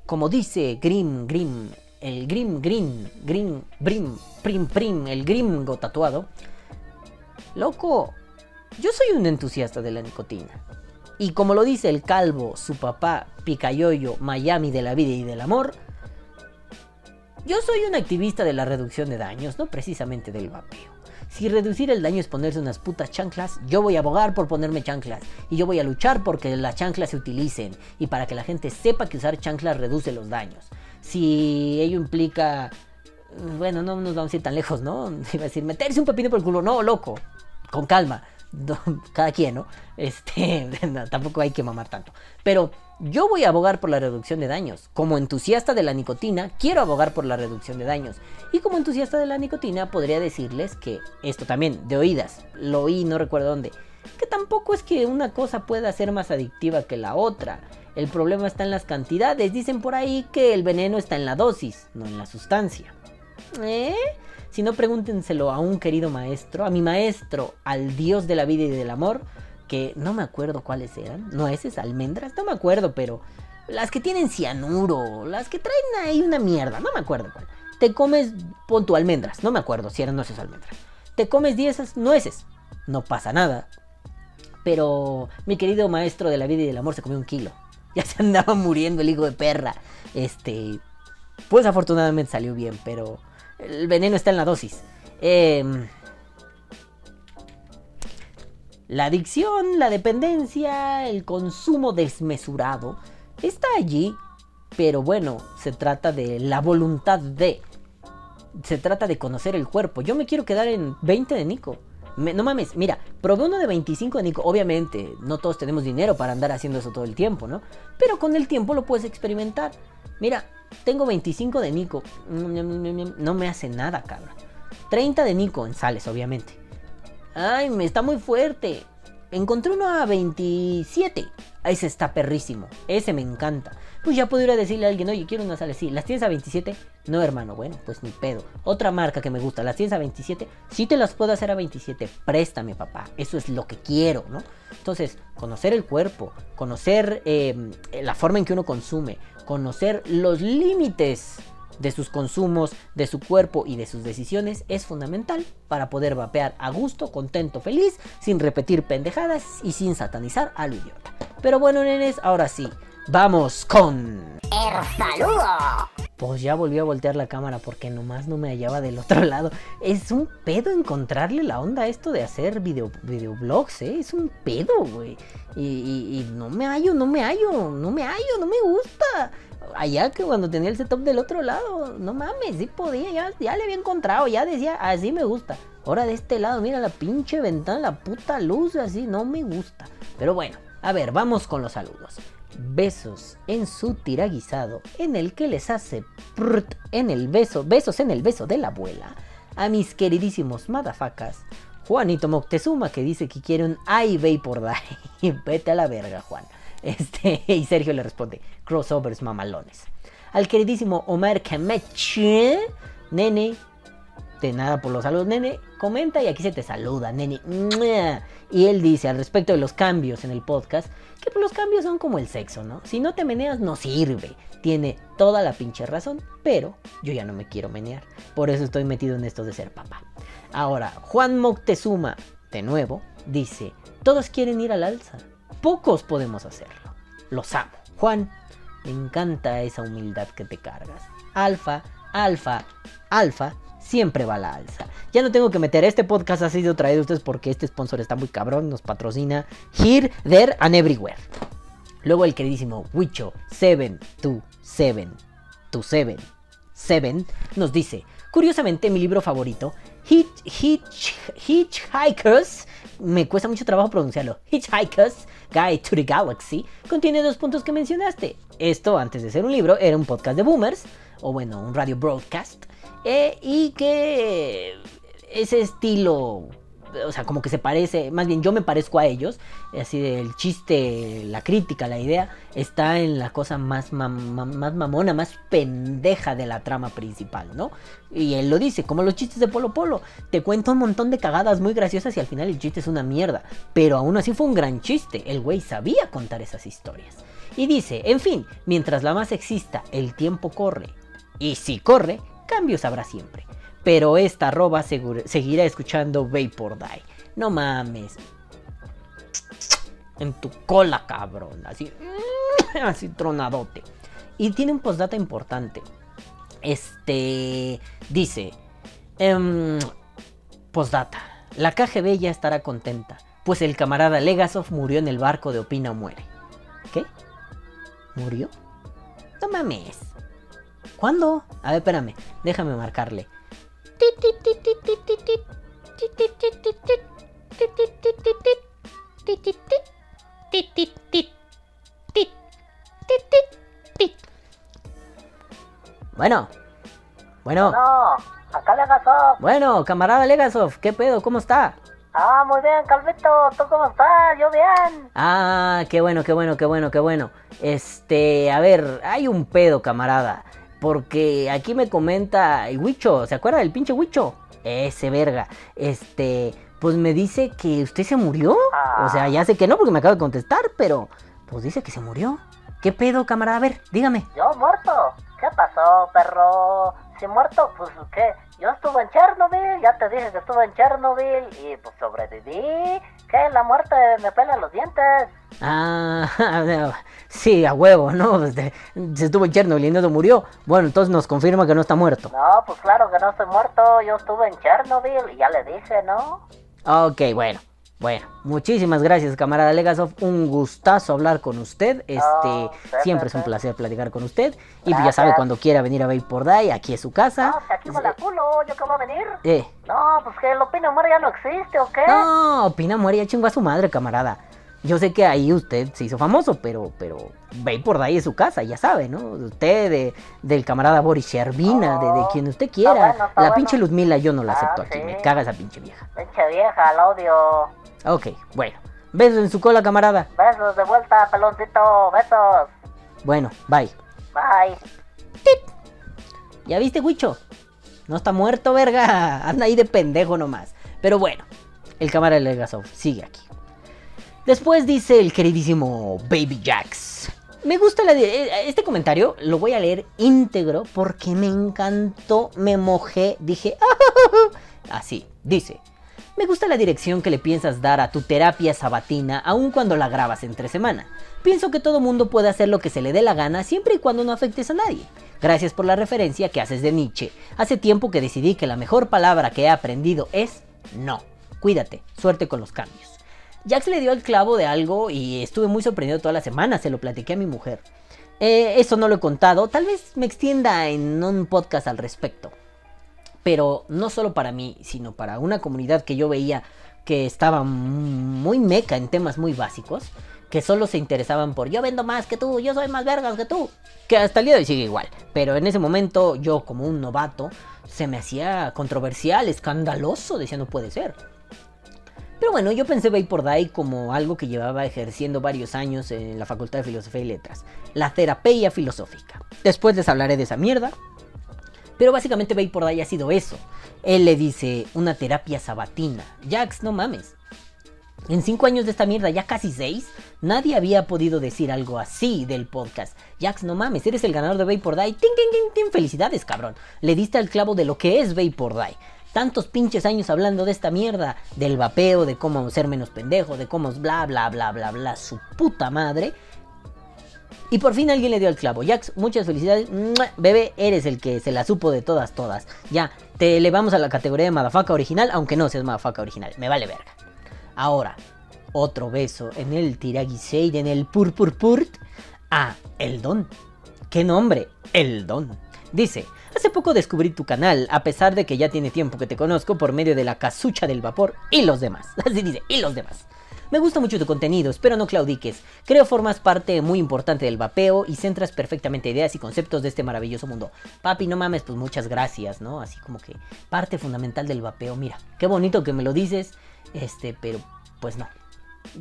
Como dice Grim, Grim, el Grim, Green, Grim, Brim, Prim, Prim, el gringo tatuado. Loco, yo soy un entusiasta de la nicotina. Y como lo dice el calvo, su papá, Picayoyo, Miami de la vida y del amor, yo soy un activista de la reducción de daños, no precisamente del vapeo. Si reducir el daño es ponerse unas putas chanclas, yo voy a abogar por ponerme chanclas. Y yo voy a luchar porque las chanclas se utilicen. Y para que la gente sepa que usar chanclas reduce los daños. Si ello implica... Bueno, no nos vamos a ir tan lejos, ¿no? Iba a decir, meterse un pepino por el culo. No, loco. Con calma. Cada quien, ¿no? Este, tampoco hay que mamar tanto. Pero yo voy a abogar por la reducción de daños. Como entusiasta de la nicotina, quiero abogar por la reducción de daños. Y como entusiasta de la nicotina, podría decirles que esto también, de oídas, lo oí, no recuerdo dónde, que tampoco es que una cosa pueda ser más adictiva que la otra. El problema está en las cantidades. Dicen por ahí que el veneno está en la dosis, no en la sustancia. ¿Eh? Si no, pregúntenselo a un querido maestro, a mi maestro, al dios de la vida y del amor, que no me acuerdo cuáles eran. Nueces, almendras, no me acuerdo, pero las que tienen cianuro, las que traen ahí una mierda, no me acuerdo cuál. Te comes, pon tu almendras, no me acuerdo si eran nueces o almendras. Te comes 10 nueces, no pasa nada. Pero mi querido maestro de la vida y del amor se comió un kilo. Ya se andaba muriendo el hijo de perra. Este, pues afortunadamente salió bien, pero el veneno está en la dosis. Em, la adicción, la dependencia, el consumo desmesurado está allí, pero bueno, se trata de la voluntad de. Se trata de conocer el cuerpo. Yo me quiero quedar en 20 de Nico. No mames, mira, probé uno de 25 de Nico. Obviamente, no todos tenemos dinero para andar haciendo eso todo el tiempo, ¿no? Pero con el tiempo lo puedes experimentar. Mira, tengo 25 de Nico. No me hace nada, cabrón. 30 de Nico en sales, obviamente. Ay, me está muy fuerte. Encontré uno a 27. Ese está perrísimo. Ese me encanta. Pues ya puedo ir a decirle a alguien, oye, quiero una sal así. ¿Las tienes a 27? No, hermano, bueno, pues ni pedo. Otra marca que me gusta, ¿las tienes a 27? Sí te las puedo hacer a 27. Préstame, papá. Eso es lo que quiero, ¿no? Entonces, conocer el cuerpo, conocer eh, la forma en que uno consume, conocer los límites de sus consumos, de su cuerpo y de sus decisiones es fundamental para poder vapear a gusto, contento, feliz, sin repetir pendejadas y sin satanizar al idiota. Pero bueno, nenes, ahora sí, vamos con... Pues ya volví a voltear la cámara porque nomás no me hallaba del otro lado. Es un pedo encontrarle la onda a esto de hacer video, videoblogs, ¿eh? Es un pedo, güey. Y, no me hallo, no me hallo, no me hallo, no me gusta. allá que cuando tenía el setup del otro lado, no mames, sí podía, ya, ya le había encontrado, ya decía, así me gusta. Ahora de este lado, mira la pinche ventana, la puta luz, así no me gusta. Pero bueno, a ver, vamos con los saludos. Besos en su tiraguisado, en el que les hace prrt en el beso, besos en el beso de la abuela. A mis queridísimos madafacas, Juanito Moctezuma que dice que quiere un I por Die. Vete a la verga, Juan. Este, y Sergio le responde, crossovers mamalones. Al queridísimo Omar Cameche, nene, nada por los saludos, nene, comenta y aquí se te saluda, nene. Y él dice al respecto de los cambios en el podcast, que pues, los cambios son como el sexo, ¿no? Si no te meneas no sirve. Tiene toda la pinche razón, pero yo ya no me quiero menear. Por eso estoy metido en esto de ser papá. Ahora, Juan Moctezuma, de nuevo, dice, todos quieren ir al alza. Pocos podemos hacerlo. Los amo. Juan, me encanta esa humildad que te cargas. Alfa, alfa, alfa, siempre va a la alza. Ya no tengo que meter, este podcast ha sido traído a ustedes porque este sponsor está muy cabrón, nos patrocina Here, There and Everywhere. Luego el queridísimo Wicho 727 7 7 nos dice, curiosamente mi libro favorito, Hitch, Hitch, Hitchhikers, me cuesta mucho trabajo pronunciarlo, Hitchhikers Guide to the Galaxy, contiene dos puntos que mencionaste. Esto, antes de ser un libro, era un podcast de boomers, o bueno, un radio broadcast, y que ese estilo, o sea, como que se parece, más bien yo me parezco a ellos, así del chiste, la crítica, la idea, está en la cosa más, mam- más mamona, más pendeja de la trama principal, ¿no? Y él lo dice, como los chistes de Polo Polo, te cuenta un montón de cagadas muy graciosas y al final el chiste es una mierda, pero aún así fue un gran chiste, el güey sabía contar esas historias. Y dice, en fin, mientras la más exista, el tiempo corre, y si corre, cambios habrá siempre. Pero esta arroba seguirá escuchando Vapor Die. No mames. En tu cola, cabrón. Así. Así tronadote. Y tiene un postdata importante. Este. Dice. em, postdata. La KGB ya estará contenta. Pues el camarada Legasov murió en el barco de Opina o Muere. ¿Qué? ¿Murió? No mames. ¿Cuándo? A ver, espérame. Déjame marcarle. Bueno. Bueno. No, acá le gasó. Bueno, camarada Legasov, ¿qué pedo? ¿Cómo está? Ah, muy bien, Calvito. ¿Tú cómo estás? Yo bien. Ah, qué bueno, qué bueno, qué bueno, qué bueno. Este, a ver, hay un pedo, camarada. Porque aquí me comenta el Huicho, ¿se acuerda del pinche Huicho? Ese verga. Este, pues me dice que usted se murió. O sea, ya sé que no porque me acaba de contestar, pero pues dice que se murió. ¿Qué pedo, camarada? A ver, dígame. ¿Yo muerto? ¿Qué pasó, perro? Si muerto, pues ¿qué? Yo estuve en Chernobyl, ya te dije que estuve en Chernobyl y pues sobreviví. ¿Qué? La muerte me pela los dientes. Ah, sí, a huevo, ¿no? Este, Se estuvo en Chernobyl y no se murió. Bueno, entonces nos confirma que no está muerto. No, pues claro que no estoy muerto. Yo estuve en Chernobyl y ya le dije, ¿no? Ok, bueno. Bueno, muchísimas gracias, camarada Legasov. Un gustazo hablar con usted. Este, Oh, siempre es un placer platicar con usted. Y pues ya Gracias. sabe, cuando quiera venir a Vapor Die, aquí es su casa. No, si aquí me la culo, ¿yo qué voy a venir? Eh, No, pues que el opino muere ya no existe, ¿o qué? no, Opina muere ya chingó a su madre, camarada. Yo sé que ahí usted se hizo famoso, pero, pero Vapor Die es su casa, ya sabe, ¿no? Usted, de, del camarada Boris Sherbina, de, de Oh, quien usted está quiera. bueno, está la bueno. pinche Luzmila yo no la Ah, acepto aquí, sí. me caga esa pinche vieja. Pinche vieja, la odio. Ok, bueno. Besos en su cola, camarada. Besos de vuelta, peloncito. Besos. Bueno, bye. Bye. ¿Ya viste, Huicho? No está muerto, verga. Anda ahí de pendejo nomás. Pero bueno, el cámara de Legasov sigue aquí. Después dice el queridísimo Baby Jax. Me gusta la... eh, Este comentario lo voy a leer íntegro porque me encantó, me mojé, dije... Así, dice. Me gusta la dirección que le piensas dar a tu terapia sabatina aun cuando la grabas entre semana. Pienso que todo mundo puede hacer lo que se le dé la gana siempre y cuando no afectes a nadie. Gracias por la referencia que haces de Nietzsche. Hace tiempo que decidí que la mejor palabra que he aprendido es no. Cuídate, suerte con los cambios. Jax le dio el clavo de algo y estuve muy sorprendido toda la semana, se lo platiqué a mi mujer. Eh, eso no lo he contado. Tal vez me extienda en un podcast al respecto. Pero no solo para mí, sino para una comunidad que yo veía que estaba muy meca en temas muy básicos. Que solo se interesaban por yo vendo más que tú, yo soy más vergas que tú. Que hasta el día de hoy sigue igual. Pero en ese momento yo como un novato se me hacía controversial, escandaloso. Decía no puede ser. Pero bueno, yo pensé Vapor Die como algo que llevaba ejerciendo varios años en la Facultad de Filosofía y Letras, la terapia filosófica. Después les hablaré de esa mierda. Pero básicamente Vapor Die ha sido eso. Él le dice una terapia sabatina. Jax, no mames. En cinco años de esta mierda, ya casi seis, nadie había podido decir algo así del podcast. Jax, no mames, eres el ganador de Vapor Die. ¡Ting, ting, ting, ting! Felicidades, cabrón. Le diste al clavo de lo que es Vapor Die tantos pinches años hablando de esta mierda, del vapeo, de cómo ser menos pendejo, de cómo bla bla bla bla bla, su puta madre. Y por fin alguien le dio el clavo. Jax, muchas felicidades. Bebé, eres el que se la supo de todas, todas. Ya, te elevamos a la categoría de Madafaca original, aunque no seas Madafaca original. Me vale verga. Ahora, otro beso en el Tiragiseid, en el Purpurpurt. Ah, el Don. ¿Qué nombre? El Don. Dice, Hace poco descubrí tu canal, a pesar de que ya tiene tiempo que te conozco por medio de la casucha del vapor y los demás. Así dice, y los demás. Me gusta mucho tu contenido, espero no claudiques. Creo formas parte muy importante del vapeo y centras perfectamente ideas y conceptos de este maravilloso mundo. Papi, no mames, pues muchas gracias, ¿no? Así como que parte fundamental del vapeo. Mira, qué bonito que me lo dices, este, pero pues no.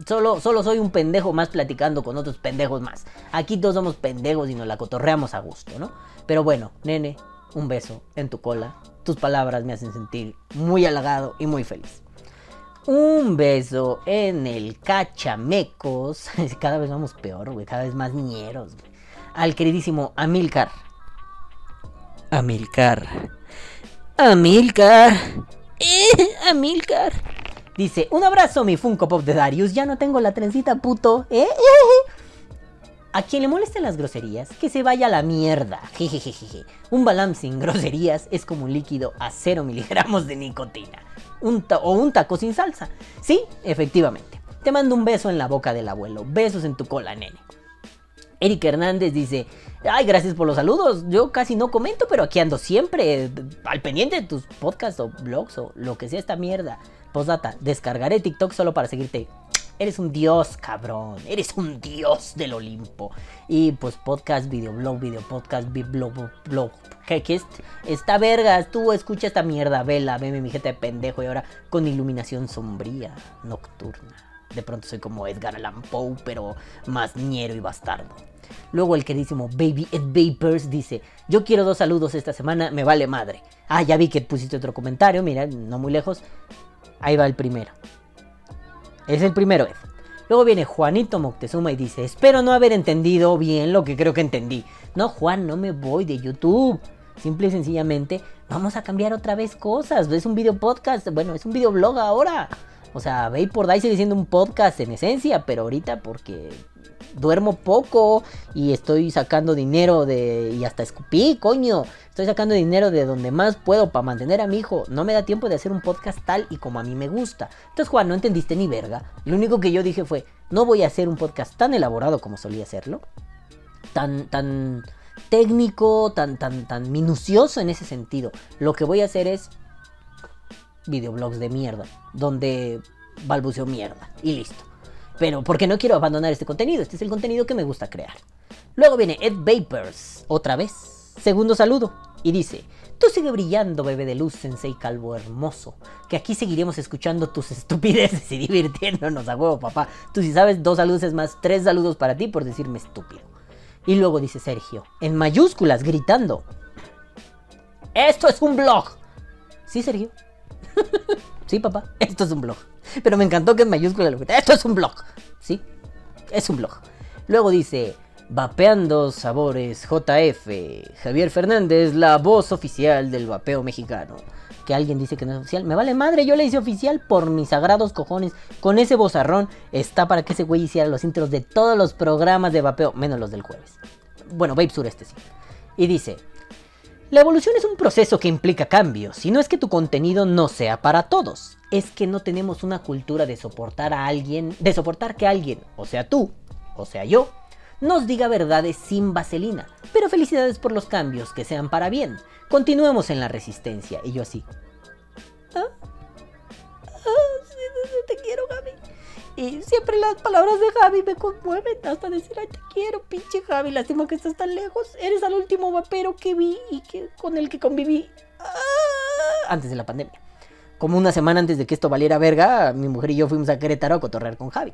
Solo, solo soy un pendejo más platicando con otros pendejos más. Aquí todos somos pendejos y nos la cotorreamos a gusto, ¿no? Pero bueno, nene, un beso en tu cola. Tus palabras me hacen sentir muy halagado y muy feliz. Un beso en el cachamecos. Cada vez vamos peor, güey. Cada vez más niñeros, güey. Al queridísimo Amilcar. Amilcar. Amilcar. Eh, Amilcar. Dice, un abrazo mi Funko Pop de Darius. Ya no tengo la trencita, puto. ¿Eh? A quien le molesten las groserías, que se vaya a la mierda. Jejejeje. Un balam sin groserías es como un líquido a 0 miligramos de nicotina. Un o un taco sin salsa. Sí, efectivamente. Te mando un beso en la boca del abuelo. Besos en tu cola, nene. Eric Hernández dice, ay, gracias por los saludos. Yo casi no comento, pero aquí ando siempre al pendiente de tus podcasts o blogs o lo que sea esta mierda. Postdata, descargaré TikTok solo para seguirte. Eres un dios, cabrón. Eres un dios del Olimpo. Y pues podcast, videoblog, video podcast, blog, blog. ¿Qué, qué es? Está vergas. Tú escucha esta mierda. Vela, veme mi gente de pendejo. Y ahora con iluminación sombría, nocturna. De pronto soy como Edgar Allan Poe, pero más ñero y bastardo. Luego el queridísimo Baby Ed Vapors dice, yo quiero dos saludos esta semana, me vale madre. Ah, ya vi que pusiste otro comentario, mira, no muy lejos. Ahí va el primero. Es el primero Ed. Luego viene Juanito Moctezuma y dice, espero no haber entendido bien lo que creo que entendí. No, Juan, no me voy de YouTube. Simple y sencillamente, vamos a cambiar otra vez cosas. Es un video podcast, bueno, es un video blog ahora. O sea, Vapor Die sigue siendo un podcast en esencia, pero ahorita porque duermo poco y estoy sacando dinero de... y hasta escupí, coño. Estoy sacando dinero de donde más puedo para mantener a mi hijo. No me da tiempo de hacer un podcast tal y como a mí me gusta. Entonces, Juan, no entendiste ni verga. Lo único que yo dije fue, no voy a hacer un podcast tan elaborado como solía hacerlo. Tan, tan técnico, tan, tan, tan minucioso en ese sentido. Lo que voy a hacer es videoblogs de mierda, donde balbuceo mierda y listo. Pero porque no quiero abandonar este contenido, este es el contenido que me gusta crear. Luego viene Ed Vapors, otra vez. Segundo saludo. Y dice, tú sigue brillando, bebé de luz, sensei calvo hermoso. Que aquí seguiremos escuchando tus estupideces y divirtiéndonos a huevo, papá. Tú si sabes, dos saludos es más, tres saludos para ti por decirme estúpido. Y luego dice Sergio, en mayúsculas, gritando. Esto es un blog. Sí, Sergio. sí, papá, esto es un blog. Pero me encantó que en mayúsculas lo. Esto es un blog. Sí, es un blog. Luego dice, Vapeando Sabores JF, Javier Fernández, la voz oficial del vapeo mexicano. Que alguien dice que no es oficial. Me vale madre, yo le hice oficial por mis sagrados cojones. Con ese bozarrón está para que ese güey hiciera los intros de todos los programas de vapeo, menos los del jueves. Bueno, Vape Sur este sí. Y dice, la evolución es un proceso que implica cambios, y no es que tu contenido no sea para todos, es que no tenemos una cultura de soportar a alguien, de soportar que alguien, o sea tú, o sea yo, nos diga verdades sin vaselina. Pero felicidades por los cambios, que sean para bien. Continuemos en la resistencia. Y yo así. ¿Ah? Ah, sí, te quiero, Gaby. Y siempre las palabras de Javi me conmueven hasta decir, ay, te quiero, pinche Javi, lástima que estás tan lejos. Eres el último vapero que vi y que, con el que conviví ah, antes de la pandemia. Como una semana antes de que esto valiera verga, mi mujer y yo fuimos a Querétaro a cotorrear con Javi.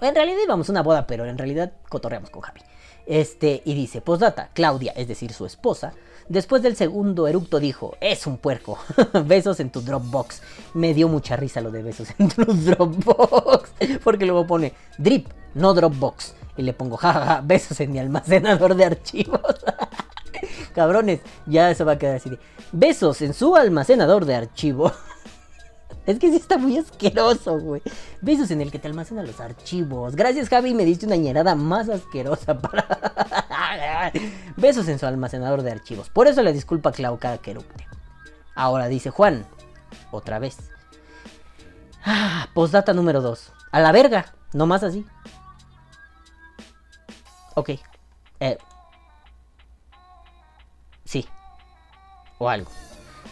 En realidad íbamos a una boda, pero en realidad cotorreamos con Javi. Este, y dice, postdata, Claudia, es decir, su esposa, después del segundo eructo dijo, es un puerco, besos en tu Dropbox. Me dio mucha risa lo de besos en tu Dropbox, porque luego pone, drip, no Dropbox. Y le pongo, jajaja, besos en mi almacenador de archivos. Cabrones, ya eso va a quedar así de, besos en su almacenador de archivos. Es que sí está muy asqueroso, güey. Besos en el que te almacena los archivos. Gracias, Javi, me diste una ñerada más asquerosa para. Besos en su almacenador de archivos. Por eso le disculpa Clau cada que erupte. Ahora dice Juan. Otra vez. Ah, postdata número 2. A la verga. No más así. Ok. Eh. Sí. O algo.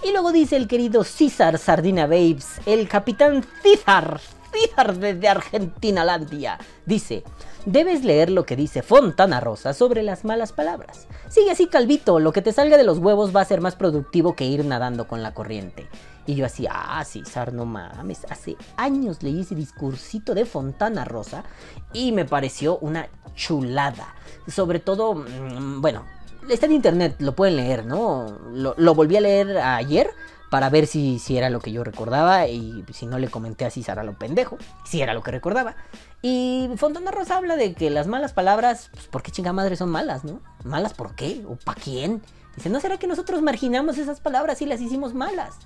Y luego dice el querido César Sardina Babes, el capitán César, César desde Argentina Landia. Dice, debes leer lo que dice Fontana Rosa sobre las malas palabras. Sigue así, Calvito, lo que te salga de los huevos va a ser más productivo que ir nadando con la corriente. Y yo así, ah, César, no mames, hace años leí ese discursito de Fontana Rosa y me pareció una chulada. Sobre todo, mm, bueno, está en internet, lo pueden leer, ¿no? Lo, volví a leer ayer para ver si, si, era lo que yo recordaba y si no le comenté así será lo pendejo, si era lo que recordaba. Y Fontana Rosa habla de que las malas palabras, pues ¿por qué chinga madre son malas, no? ¿Malas por qué? ¿O para quién? Dice, ¿no será que nosotros marginamos esas palabras y las hicimos malas?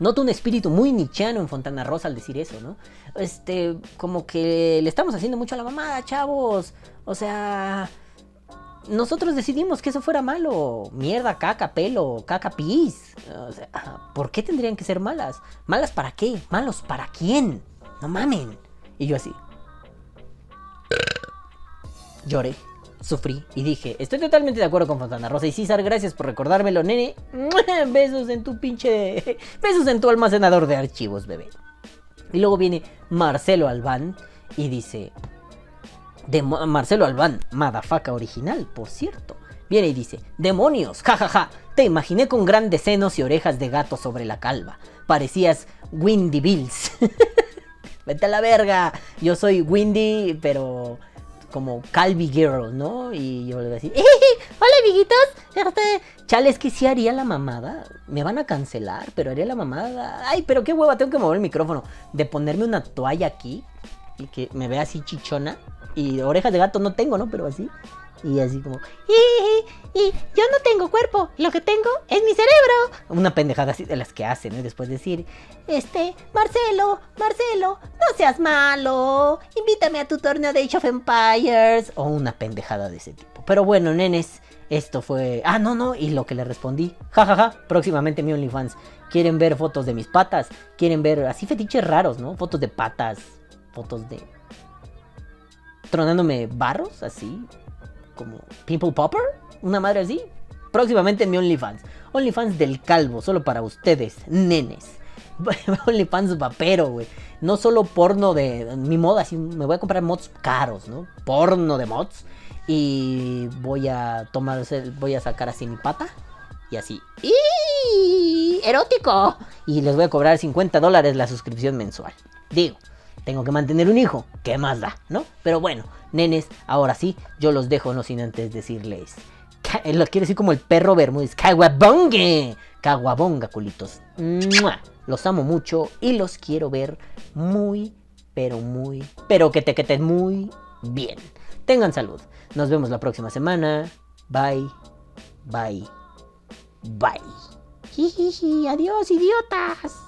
Noto un espíritu muy nichiano en Fontana Rosa al decir eso, ¿no? Este, como que le estamos haciendo mucho a la mamada, chavos. O sea, nosotros decidimos que eso fuera malo. Mierda, caca, pelo, caca, pis. O sea, ¿por qué tendrían que ser malas? ¿Malas para qué? ¿Malos para quién? No mamen. Y yo así. Lloré, sufrí y dije, estoy totalmente de acuerdo con Fontana Rosa y César, gracias por recordármelo, nene. Besos en tu pinche... Besos en tu almacenador de archivos, bebé. Y luego viene Marcelo Albán y dice, de Marcelo Albán, madafaca original, por cierto. Viene y dice, demonios, jajaja, ja, ja, te imaginé con grandes senos y orejas de gato sobre la calva. Parecías Windy Bills. Vete a la verga. Yo soy Windy, pero como Calvi Girl, ¿no? Y yo le voy a decir, ¡Eh, hola amiguitos. Chale, es que sí haría la mamada. Me van a cancelar, pero haría la mamada. Ay, pero qué hueva, tengo que mover el micrófono. De ponerme una toalla aquí y que me vea así chichona y orejas de gato no tengo, ¿no? Pero así. Y así como, y, y, yo no tengo cuerpo, lo que tengo es mi cerebro. Una pendejada así de las que hacen, ¿no? Y después decir, este, Marcelo, Marcelo, no seas malo, invítame a tu torneo de Age of Empires. O una pendejada de ese tipo. Pero bueno, nenes, esto fue... Ah, no, no, y lo que le respondí, jajaja, ja, ja, próximamente mi OnlyFans. ¿Quieren ver fotos de mis patas? ¿Quieren ver así fetiches raros, ¿no? Fotos de patas, fotos de tronándome barros, así, como Pimple Popper, una madre así. Próximamente en mi OnlyFans. OnlyFans del calvo, solo para ustedes, nenes. OnlyFans vapero, güey. No solo porno de mi moda, así me voy a comprar mods caros, ¿no? Porno de mods. Y voy a tomar, voy a sacar así mi pata. Y así. ¡Y! ¡Erótico! Y les voy a cobrar 50 dólares la suscripción mensual. Digo, tengo que mantener un hijo, ¿qué más da? ¿No? Pero bueno, nenes, ahora sí, yo los dejo, no sin antes decirles. Lo quiere decir como el perro Bermúdez. ¡Caguabongue! Caguabonga, culitos. ¡Mua! Los amo mucho y los quiero ver muy, pero muy, pero que te queden muy bien. Tengan salud. Nos vemos la próxima semana. Bye, bye, bye. Jijiji, adiós, idiotas.